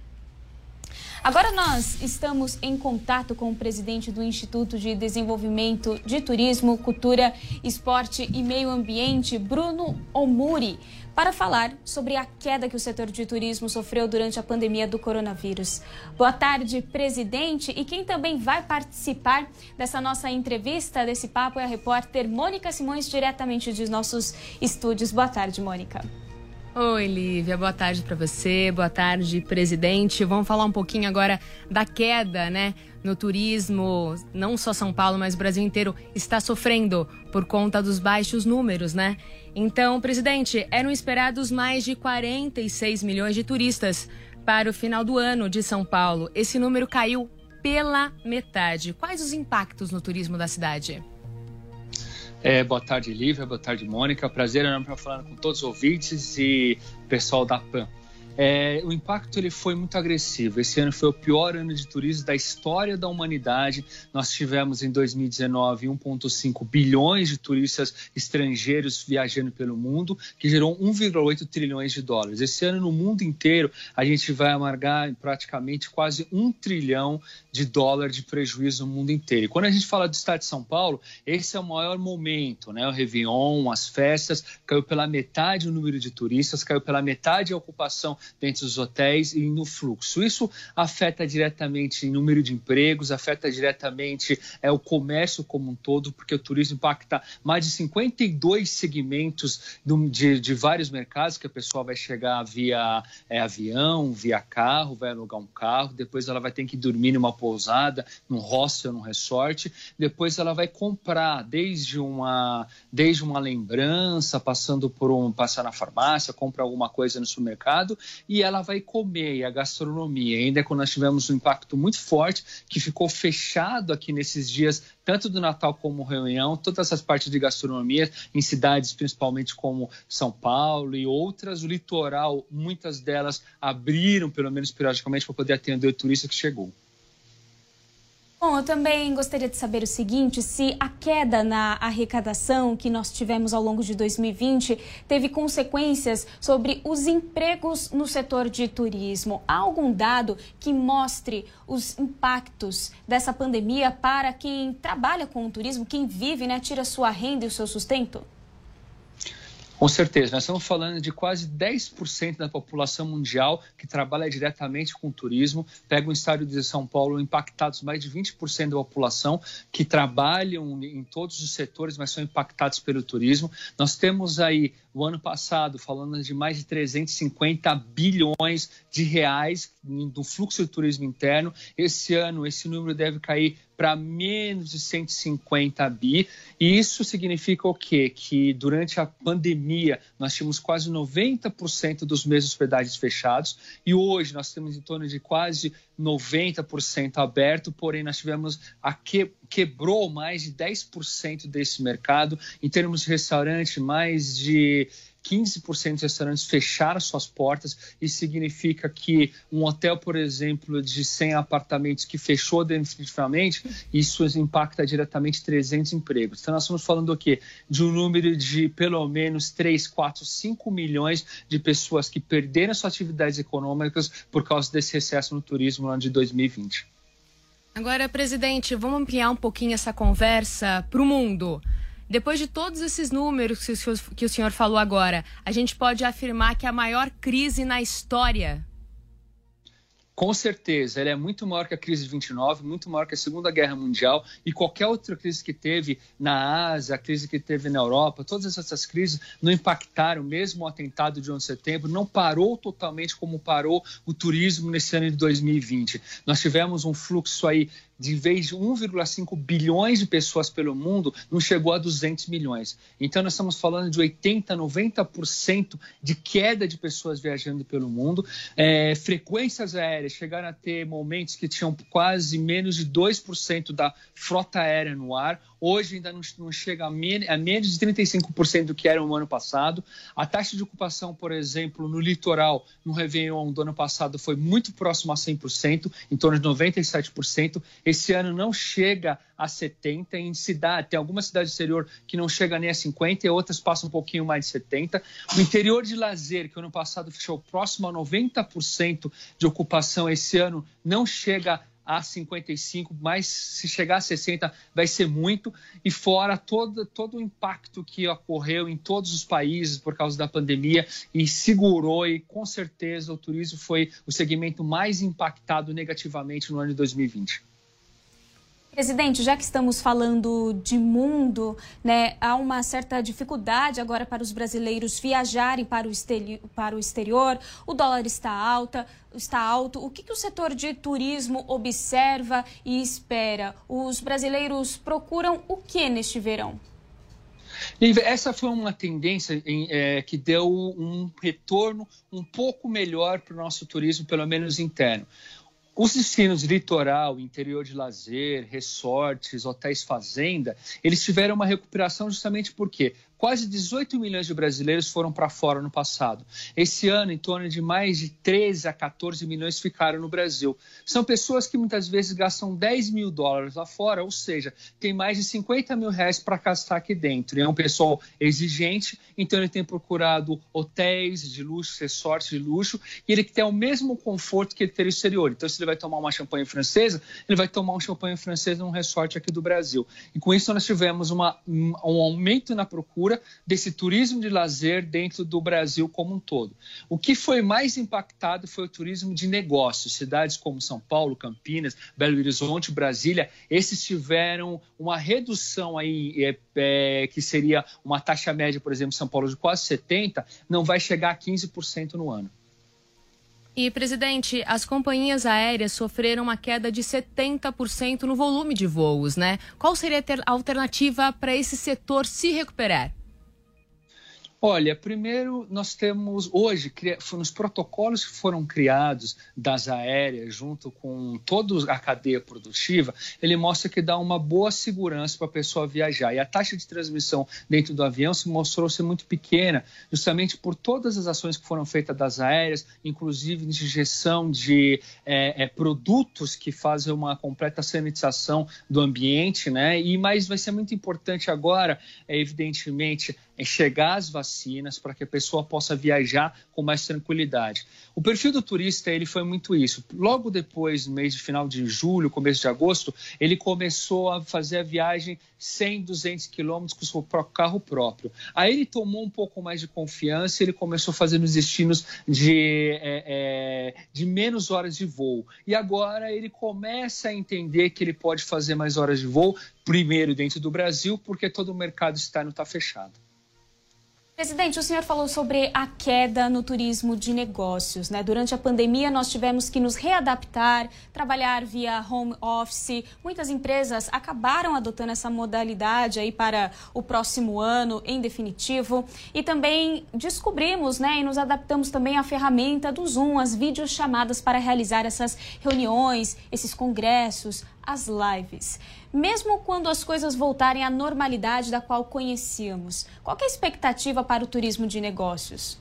Agora nós estamos em contato com o presidente do Instituto de Desenvolvimento de Turismo, Cultura, Esporte e Meio Ambiente, Bruno Omuri, para falar sobre a queda que o setor de turismo sofreu durante a pandemia do coronavírus. Boa tarde, presidente. E quem também vai participar dessa nossa entrevista, desse papo, é a repórter Mônica Simões, diretamente dos nossos estúdios. Boa tarde, Mônica.
Oi, Lívia, boa tarde para você, boa tarde, presidente. Vamos falar um pouquinho agora da queda, né, no turismo. Não só São Paulo, mas o Brasil inteiro está sofrendo por conta dos baixos números, né? Então, presidente, eram esperados mais de 46 milhões de turistas para o final do ano de São Paulo. Esse número caiu pela metade. Quais os impactos no turismo da cidade?
É, boa tarde, Lívia. Boa tarde, Mônica. Prazer enorme estar falando com todos os ouvintes e pessoal da PAN. É, o impacto ele foi muito agressivo. Esse ano foi o pior ano de turismo da história da humanidade. Nós tivemos em 2019 1,5 bilhões de turistas estrangeiros viajando pelo mundo, que gerou 1,8 trilhões de dólares. Esse ano, no mundo inteiro, a gente vai amargar praticamente quase um trilhão de dólares de prejuízo no mundo inteiro. E quando a gente fala do estado de São Paulo, esse é o maior momento, né? O Réveillon, as festas, caiu pela metade o número de turistas, caiu pela metade a ocupação dentro dos hotéis e no fluxo. Isso afeta diretamente o número de empregos, afeta diretamente é, o comércio como um todo, porque o turismo impacta mais de 52 segmentos de, de vários mercados, que a pessoa vai chegar via é, avião, via carro, vai alugar um carro, depois ela vai ter que dormir numa pousada, num hostel, num resort, depois ela vai comprar desde uma, desde uma lembrança, passando por um, passar na farmácia, compra alguma coisa no supermercado e ela vai comer, e a gastronomia. Ainda quando nós tivemos um impacto muito forte, que ficou fechado aqui nesses dias, tanto do Natal como reunião, todas essas partes de gastronomia, em cidades principalmente como São Paulo e outras, o litoral, muitas delas abriram, pelo menos periodicamente, para poder atender o turista que chegou.
Bom, eu também gostaria de saber o seguinte: se a queda na arrecadação que nós tivemos ao longo de 2020 teve consequências sobre os empregos no setor de turismo. Há algum dado que mostre os impactos dessa pandemia para quem trabalha com o turismo, quem vive, né, tira sua renda e o seu sustento?
Com certeza, nós estamos falando de quase 10% da população mundial que trabalha diretamente com turismo. Pega o estado de São Paulo, impactados mais de 20% da população que trabalham em todos os setores, mas são impactados pelo turismo. Nós temos aí, o ano passado, falando de mais de 350 bilhões de reais do fluxo de turismo interno. Esse ano, esse número deve cair para menos de 150 bi. E isso significa o quê? Que durante a pandemia nós tínhamos quase 90% dos mesmos hospedagens fechados e hoje nós temos em torno de quase 90% aberto, porém nós tivemos a que, quebrou mais de 10% desse mercado. Em termos de restaurante, mais de 15% de restaurantes fecharam suas portas. Isso significa que um hotel, por exemplo, de 100 apartamentos que fechou definitivamente, isso impacta diretamente 300 empregos. Então, nós estamos falando o quê? De um número de pelo menos 3, 4, 5 milhões de pessoas que perderam suas atividades econômicas por causa desse recesso no turismo no ano de 2020.
Agora, presidente, vamos ampliar um pouquinho essa conversa para o mundo. Depois de todos esses números que o senhor falou agora, a gente pode afirmar que a maior crise na história
com certeza, ela é muito maior que a crise de 29, muito maior que a Segunda Guerra Mundial e qualquer outra crise que teve na Ásia, a crise que teve na Europa, todas essas crises não impactaram, mesmo o atentado de 11 de setembro, não parou totalmente como parou o turismo nesse ano de 2020. Nós tivemos um fluxo aí de vez de 1,5 bilhões de pessoas pelo mundo, não chegou a 200 milhões. Então, nós estamos falando de 80%, 90% de queda de pessoas viajando pelo mundo. É, frequências aéreas chegaram a ter momentos que tinham quase menos de 2% da frota aérea no ar Hoje ainda não, chega a, men a menos de 35% do que era no ano passado. A taxa de ocupação, por exemplo, no litoral, no Réveillon do ano passado, foi muito próximo a 100%, em torno de 97%. Esse ano não chega a 70%. Em cidade, tem algumas cidades do exterior que não chega nem a 50% e outras passam um pouquinho mais de 70%. O interior de lazer, que ano passado fechou próximo a 90% de ocupação, esse ano não chega a 55, mas se chegar a 60 vai ser muito, e fora todo, todo o impacto que ocorreu em todos os países por causa da pandemia e segurou, e com certeza o turismo foi o segmento mais impactado negativamente no ano de 2020.
Presidente, já que estamos falando de mundo, né, há uma certa dificuldade agora para os brasileiros viajarem para o, exterior, para o exterior. O dólar está alta, está alto. O que, que o setor de turismo observa e espera? Os brasileiros procuram o que neste verão?
Essa foi uma tendência em, é, que deu um retorno um pouco melhor para o nosso turismo, pelo menos interno. Os destinos litoral, interior de lazer, resorts, hotéis fazenda, eles tiveram uma recuperação justamente porque quase 18 milhões de brasileiros foram para fora no passado. Esse ano, em torno de mais de 13 a 14 milhões ficaram no Brasil. São pessoas que muitas vezes gastam 10 mil dólares lá fora, ou seja, tem mais de 50 mil reais para gastar aqui dentro. E é um pessoal exigente, então ele tem procurado hotéis de luxo, resorts de luxo, e ele tem o mesmo conforto que ele tem no exterior. Então, se ele vai tomar uma champanhe francesa, ele vai tomar um champanhe francês num resort aqui do Brasil. E com isso nós tivemos uma, um aumento na procura desse turismo de lazer dentro do Brasil como um todo. O que foi mais impactado foi o turismo de negócios. Cidades como São Paulo, Campinas, Belo Horizonte, Brasília, esses tiveram uma redução aí, é, é, que seria uma taxa média, por exemplo, em São Paulo de quase 70%, não vai chegar a 15% no ano.
E, presidente, as companhias aéreas sofreram uma queda de 70% no volume de voos, né? Qual seria a alternativa para esse setor se recuperar?
Olha, primeiro nós temos hoje nos protocolos que foram criados das aéreas junto com toda a cadeia produtiva, ele mostra que dá uma boa segurança para a pessoa viajar. E a taxa de transmissão dentro do avião se mostrou ser muito pequena, justamente por todas as ações que foram feitas das aéreas, inclusive injeção de é, é, produtos que fazem uma completa sanitização do ambiente, né? E mas vai ser muito importante agora, é, evidentemente, é chegar às vacinas para que a pessoa possa viajar com mais tranquilidade. O perfil do turista ele foi muito isso. Logo depois, no mês de final de julho, começo de agosto, ele começou a fazer a viagem 100, 200 quilômetros com o carro próprio. Aí ele tomou um pouco mais de confiança, ele começou a fazer nos destinos de, é, é, de menos horas de voo. E agora ele começa a entender que ele pode fazer mais horas de voo, primeiro dentro do Brasil, porque todo o mercado externo está fechado.
Presidente, o senhor falou sobre a queda no turismo de negócios. Né? Durante a pandemia, nós tivemos que nos readaptar, trabalhar via home office. Muitas empresas acabaram adotando essa modalidade aí para o próximo ano, em definitivo. E também descobrimos né, e nos adaptamos também à ferramenta do Zoom, as videochamadas para realizar essas reuniões, esses congressos, as lives. Mesmo quando as coisas voltarem à normalidade da qual conhecíamos, qual é a expectativa para o turismo de negócios?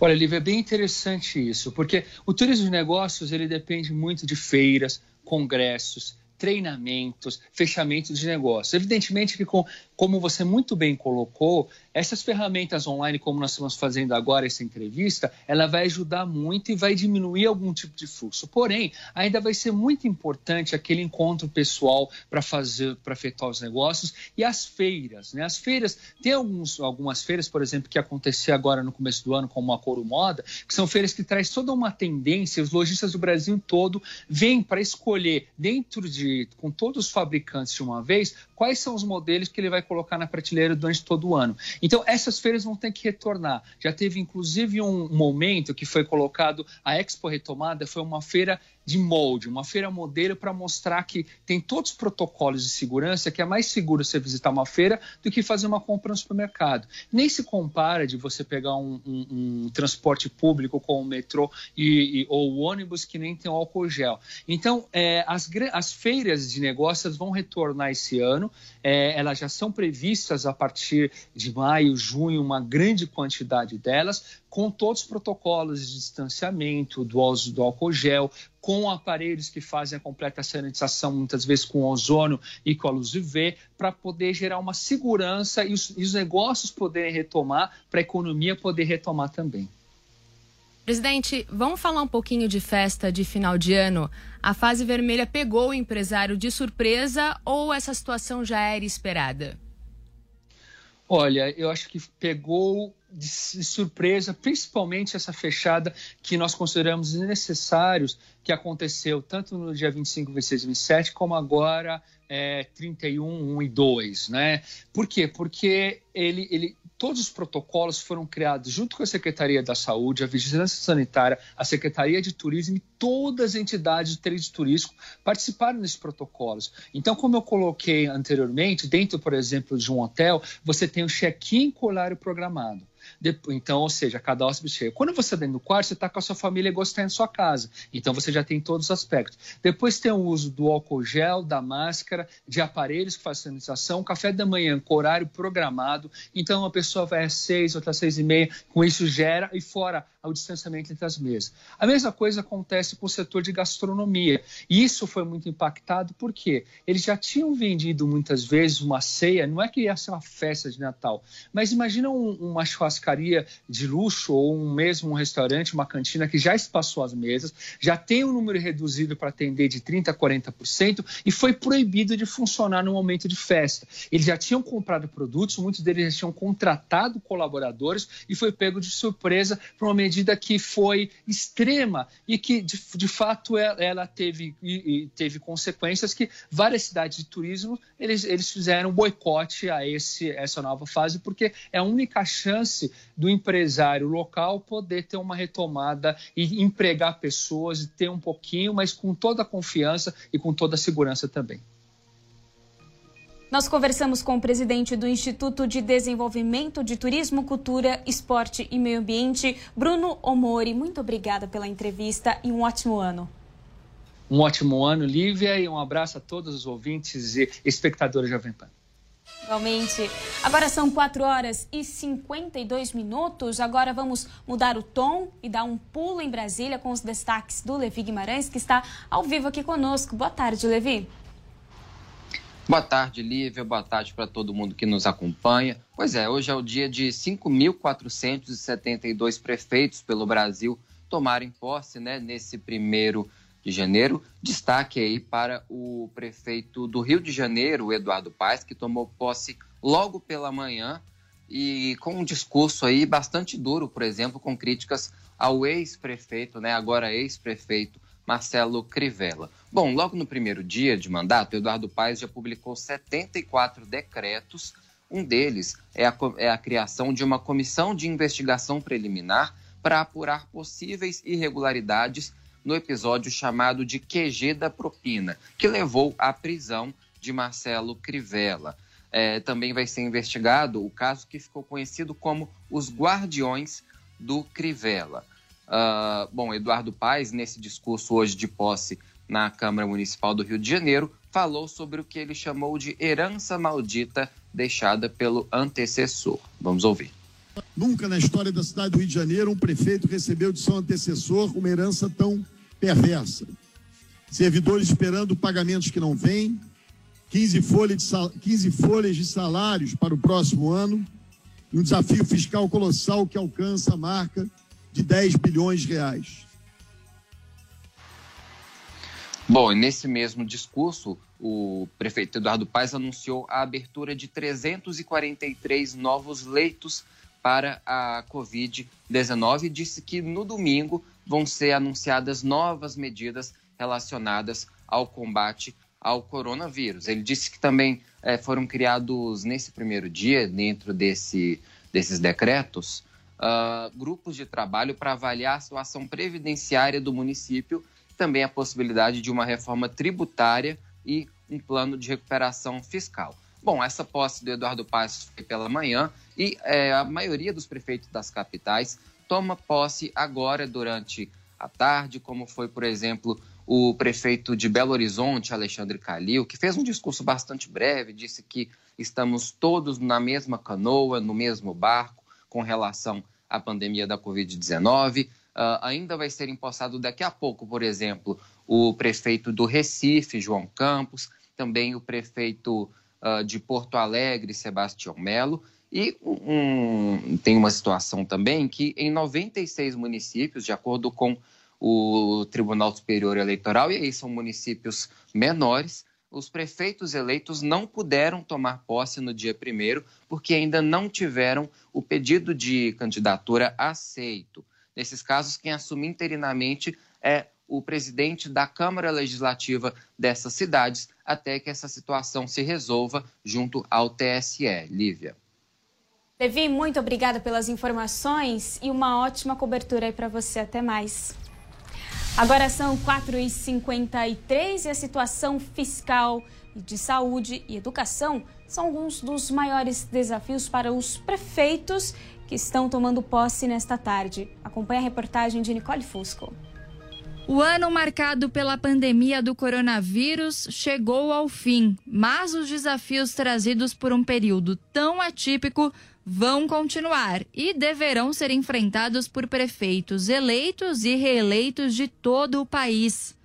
Olha, Lívia, é bem interessante isso, porque o turismo de negócios ele depende muito de feiras, congressos, treinamentos, fechamento de negócios. Evidentemente que, com, como você muito bem colocou, essas ferramentas online, como nós estamos fazendo agora essa entrevista, ela vai ajudar muito e vai diminuir algum tipo de fluxo. Porém, ainda vai ser muito importante aquele encontro pessoal para fazer, para efetuar os negócios e as feiras, né? As feiras, tem alguns, algumas feiras, por exemplo, que aconteceu agora no começo do ano, como a Coro Moda, que são feiras que traz toda uma tendência, os lojistas do Brasil todo vêm para escolher dentro de, com todos os fabricantes de uma vez, quais são os modelos que ele vai colocar na prateleira durante todo o ano. Então, essas feiras vão ter que retornar. Já teve, inclusive, um momento que foi colocado, a Expo Retomada foi uma feira de molde, uma feira modelo para mostrar que tem todos os protocolos de segurança, que é mais seguro você visitar uma feira do que fazer uma compra no supermercado. Nem se compara de você pegar um, um, um transporte público como o metrô e, e, ou o ônibus que nem tem álcool gel. Então, é, as, as feiras de negócios vão retornar esse ano, é, elas já são previstas a partir de maio, junho, uma grande quantidade delas, com todos os protocolos de distanciamento, do uso do álcool gel, com aparelhos que fazem a completa sanitização, muitas vezes com ozônio e com a luz UV, para poder gerar uma segurança e os, e os negócios poderem retomar, para a economia poder retomar também.
Presidente, vamos falar um pouquinho de festa de final de ano. A fase vermelha pegou o empresário de surpresa ou essa situação já era esperada?
Olha, eu acho que pegou de surpresa, principalmente essa fechada que nós consideramos necessários, que aconteceu tanto no dia 25, 26 e 27, como agora é, 31, 1 e 2. Né? Por quê? Porque ele, ele todos os protocolos foram criados junto com a Secretaria da Saúde, a Vigilância Sanitária, a Secretaria de Turismo e todas as entidades de trade turístico participaram desses protocolos. Então, como eu coloquei anteriormente, dentro, por exemplo, de um hotel, você tem o check-in com horário programado. Então, ou seja, cada hóspede chega. Quando você está dentro do quarto, você está com a sua família e gosta em sua casa. Então, você já tem todos os aspectos. Depois tem o uso do álcool gel, da máscara, de aparelhos que fazem sanitização, café da manhã com horário programado. Então, uma pessoa vai às seis, outra às seis e meia. Com isso, gera. E fora ao distanciamento entre as mesas. A mesma coisa acontece com o setor de gastronomia. Isso foi muito impactado porque eles já tinham vendido muitas vezes uma ceia, não é que ia ser uma festa de Natal, mas imagina um, uma churrascaria de luxo ou um mesmo um restaurante, uma cantina que já espaçou as mesas, já tem um número reduzido para atender de 30% a 40% e foi proibido de funcionar no momento de festa. Eles já tinham comprado produtos, muitos deles já tinham contratado colaboradores e foi pego de surpresa para uma medida que foi extrema e que, de, de fato, ela, teve, e, e teve consequências que várias cidades de turismo eles, eles fizeram boicote a esse, essa nova fase, porque é a única chance do empresário local poder ter uma retomada e empregar pessoas e ter um pouquinho, mas com toda a confiança e com toda a segurança também.
Nós conversamos com o presidente do Instituto de Desenvolvimento de Turismo, Cultura, Esporte e Meio Ambiente, Bruno Omori. Muito obrigada pela entrevista e um ótimo ano.
Um ótimo ano, Lívia, e um abraço a todos os ouvintes e espectadores da Jovem Pan.
Igualmente. Agora são 4 horas e 52 minutos. Agora vamos mudar o tom e dar um pulo em Brasília com os destaques do Levi Guimarães, que está ao vivo aqui conosco. Boa tarde, Levi.
Boa tarde, Lívia. Boa tarde para todo mundo que nos acompanha. Pois é, hoje é o dia de 5.472 prefeitos pelo Brasil tomarem posse né, nesse primeiro de janeiro. Destaque aí para o prefeito do Rio de Janeiro, Eduardo Paes, que tomou posse logo pela manhã e com um discurso aí bastante duro, por exemplo, com críticas ao ex-prefeito, né, agora ex-prefeito Marcelo Crivella. Bom, logo no primeiro dia de mandato, Eduardo Paes já publicou 74 decretos. Um deles é a, é a criação de uma comissão de investigação preliminar para apurar possíveis irregularidades no episódio chamado de QG da propina, que levou à prisão de Marcelo Crivella. É, também vai ser investigado o caso que ficou conhecido como os Guardiões do Crivella. Uh, bom, Eduardo Paes, nesse discurso hoje de posse na Câmara Municipal do Rio de Janeiro, falou sobre o que ele chamou de herança maldita deixada pelo antecessor. Vamos ouvir.
Nunca na história da cidade do Rio de Janeiro um prefeito recebeu de seu antecessor uma herança tão perversa. Servidores esperando pagamentos que não vêm, 15 folhas de, 15 folhas de salários para o próximo ano, e um desafio fiscal colossal que alcança a marca de 10 bilhões de reais.
Bom, e nesse mesmo discurso, o prefeito Eduardo Paes anunciou a abertura de 343 novos leitos para a Covid-19 e disse que no domingo vão ser anunciadas novas medidas relacionadas ao combate ao coronavírus. Ele disse que também é, foram criados nesse primeiro dia, dentro desse, desses decretos, uh, grupos de trabalho para avaliar a situação previdenciária do município, também a possibilidade de uma reforma tributária e um plano de recuperação fiscal. Bom, essa posse do Eduardo Paes foi pela manhã e é, a maioria dos prefeitos das capitais toma posse agora durante a tarde, como foi, por exemplo, o prefeito de Belo Horizonte, Alexandre Calil, que fez um discurso bastante breve, disse que estamos todos na mesma canoa, no mesmo barco, com relação à pandemia da Covid-19. Uh, ah, ainda vai ser empossado daqui a pouco, por exemplo, o prefeito do Recife, João Campos, também o prefeito uh, de Porto Alegre, Sebastião Melo. E um, tem uma situação também que em 96 municípios, de acordo com o Tribunal Superior Eleitoral, e aí são municípios menores, os prefeitos eleitos não puderam tomar posse no dia primeiro, porque ainda não tiveram o pedido de candidatura aceito. Nesses casos, quem assume interinamente é o presidente da Câmara Legislativa dessas cidades, até que essa situação se resolva junto ao TSE. Lívia.
Levi, muito obrigada pelas informações e uma ótima cobertura aí para você. Até mais. Agora são 4h53 e a situação fiscal de saúde e educação são alguns dos maiores desafios para os prefeitos que estão tomando posse nesta tarde. Acompanhe a reportagem de Nicole Fusco.
O ano marcado pela pandemia do coronavírus chegou ao fim, mas os desafios trazidos por um período tão atípico vão continuar e deverão ser enfrentados por prefeitos eleitos e reeleitos de todo o país.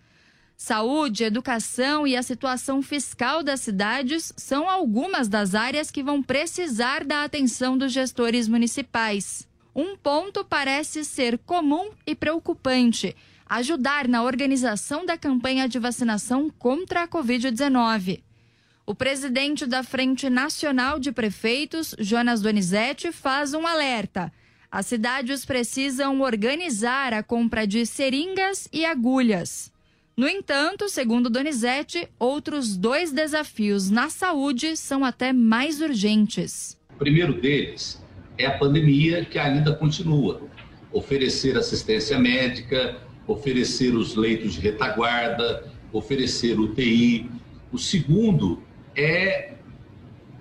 Saúde, educação e a situação fiscal das cidades são algumas das áreas que vão precisar da atenção dos gestores municipais. Um ponto parece ser comum e preocupante: ajudar na organização da campanha de vacinação contra a Covid-19. O presidente da Frente Nacional de Prefeitos, Jonas Donizete, faz um alerta. As cidades precisam organizar a compra de seringas e agulhas. No entanto, segundo Donizete, outros dois desafios na saúde são até mais urgentes.
O primeiro deles é a pandemia que ainda continua. Oferecer assistência médica, oferecer os leitos de retaguarda, oferecer UTI. O segundo é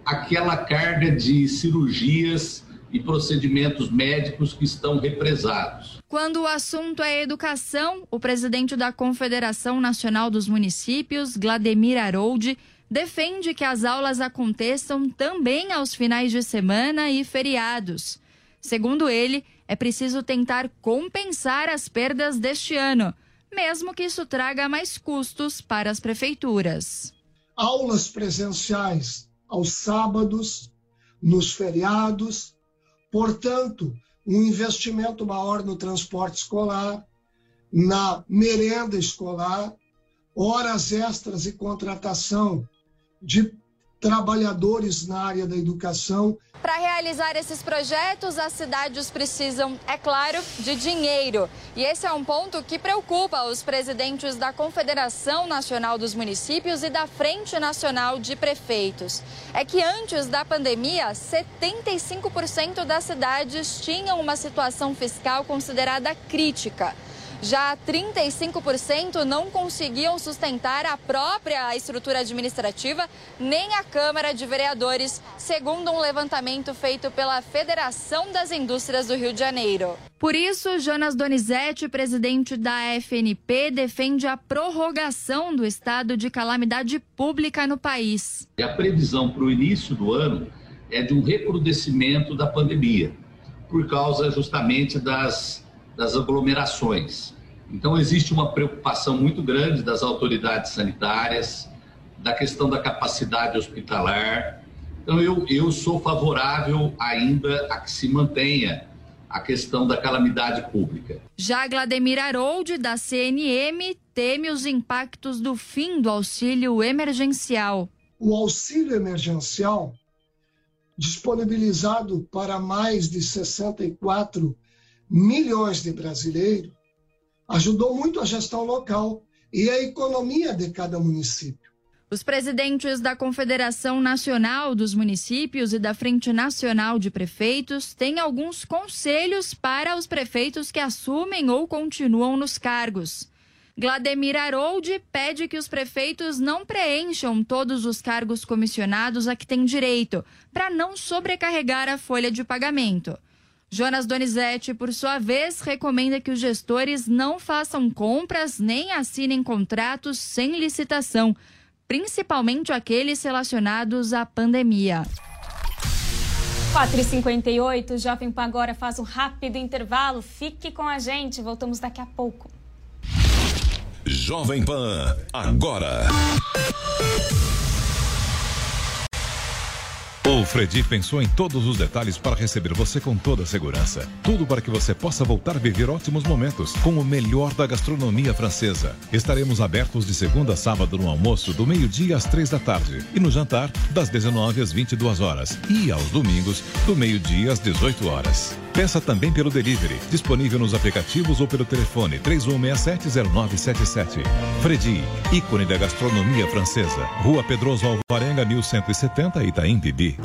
aquela carga de cirurgias e procedimentos médicos que estão represados.
Quando o assunto é educação, o presidente da Confederação Nacional dos Municípios, Glademir Harold, defende que as aulas aconteçam também aos finais de semana e feriados. Segundo ele, é preciso tentar compensar as perdas deste ano, mesmo que isso traga mais custos para as prefeituras.
Aulas presenciais aos sábados, nos feriados, portanto, um investimento maior no transporte escolar, na merenda escolar, horas extras e contratação de trabalhadores na área da educação.
Para realizar esses projetos, as cidades precisam, é claro, de dinheiro. E esse é um ponto que preocupa os presidentes da Confederação Nacional dos Municípios e da Frente Nacional de Prefeitos. É que antes da pandemia, 75% das cidades tinham uma situação fiscal considerada crítica. Já 35% não conseguiam sustentar a própria estrutura administrativa nem a Câmara de Vereadores, segundo um levantamento feito pela Federação das Indústrias do Rio de Janeiro. Por isso, Jonas Donizete, presidente da FNP, defende a prorrogação do estado de calamidade pública no país.
A previsão para o início do ano é de um recrudescimento da pandemia, por causa justamente das das aglomerações. Então, existe uma preocupação muito grande das autoridades sanitárias, da questão da capacidade hospitalar. Então, eu, eu sou favorável ainda a que se mantenha a questão da calamidade pública.
Já Glademir Harold, da CNM, teme os impactos do fim do auxílio emergencial.
O auxílio emergencial, disponibilizado para mais de 64 milhões de brasileiros, ajudou muito a gestão local e a economia de cada município.
Os presidentes da Confederação Nacional dos Municípios e da Frente Nacional de Prefeitos têm alguns conselhos para os prefeitos que assumem ou continuam nos cargos. Glademir Harold pede que os prefeitos não preencham todos os cargos comissionados a que têm direito, para não sobrecarregar a folha de pagamento. Jonas Donizete, por sua vez, recomenda que os gestores não façam compras nem assinem contratos sem licitação, principalmente aqueles relacionados à pandemia.
4h58, Jovem Pan agora faz um rápido intervalo. Fique com a gente, voltamos daqui a pouco.
Jovem Pan, agora.
O Fredi pensou em todos os detalhes para receber você com toda a segurança. Tudo para que você possa voltar a viver ótimos momentos com o melhor da gastronomia francesa. Estaremos abertos de segunda a sábado no almoço, do meio-dia às três da tarde. E no jantar, das 19 às 22 horas. E aos domingos, do meio-dia às 18 horas. Peça também pelo delivery, disponível nos aplicativos ou pelo telefone 31670977. Fredi, ícone da gastronomia francesa. Rua Pedroso Alvarenga, 1170, Itaim Bibi.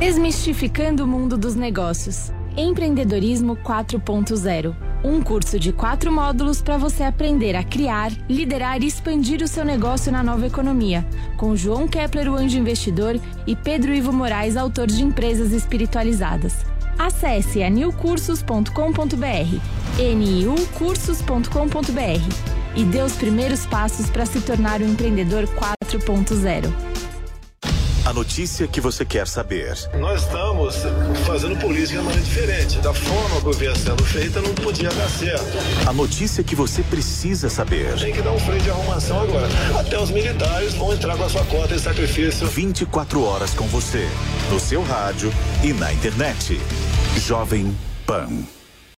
Desmistificando o mundo dos negócios. Empreendedorismo 4.0. Um curso de quatro módulos para você aprender a criar, liderar e expandir o seu negócio na nova economia. Com João Kepler, o anjo investidor, e Pedro Ivo Moraes, autor de Empresas Espiritualizadas. Acesse anilcursos.com.br, niucursos.com.br e dê os primeiros passos para se tornar um empreendedor 4.0.
A notícia que você quer saber.
Nós estamos fazendo política de maneira diferente. Da forma que vinha sendo feita, não podia dar certo.
A notícia que você precisa saber.
Tem que dar um freio de arrumação agora. Até os militares vão entrar com a sua cota de sacrifício.
24 horas com você, no seu rádio e na internet. Jovem Pan.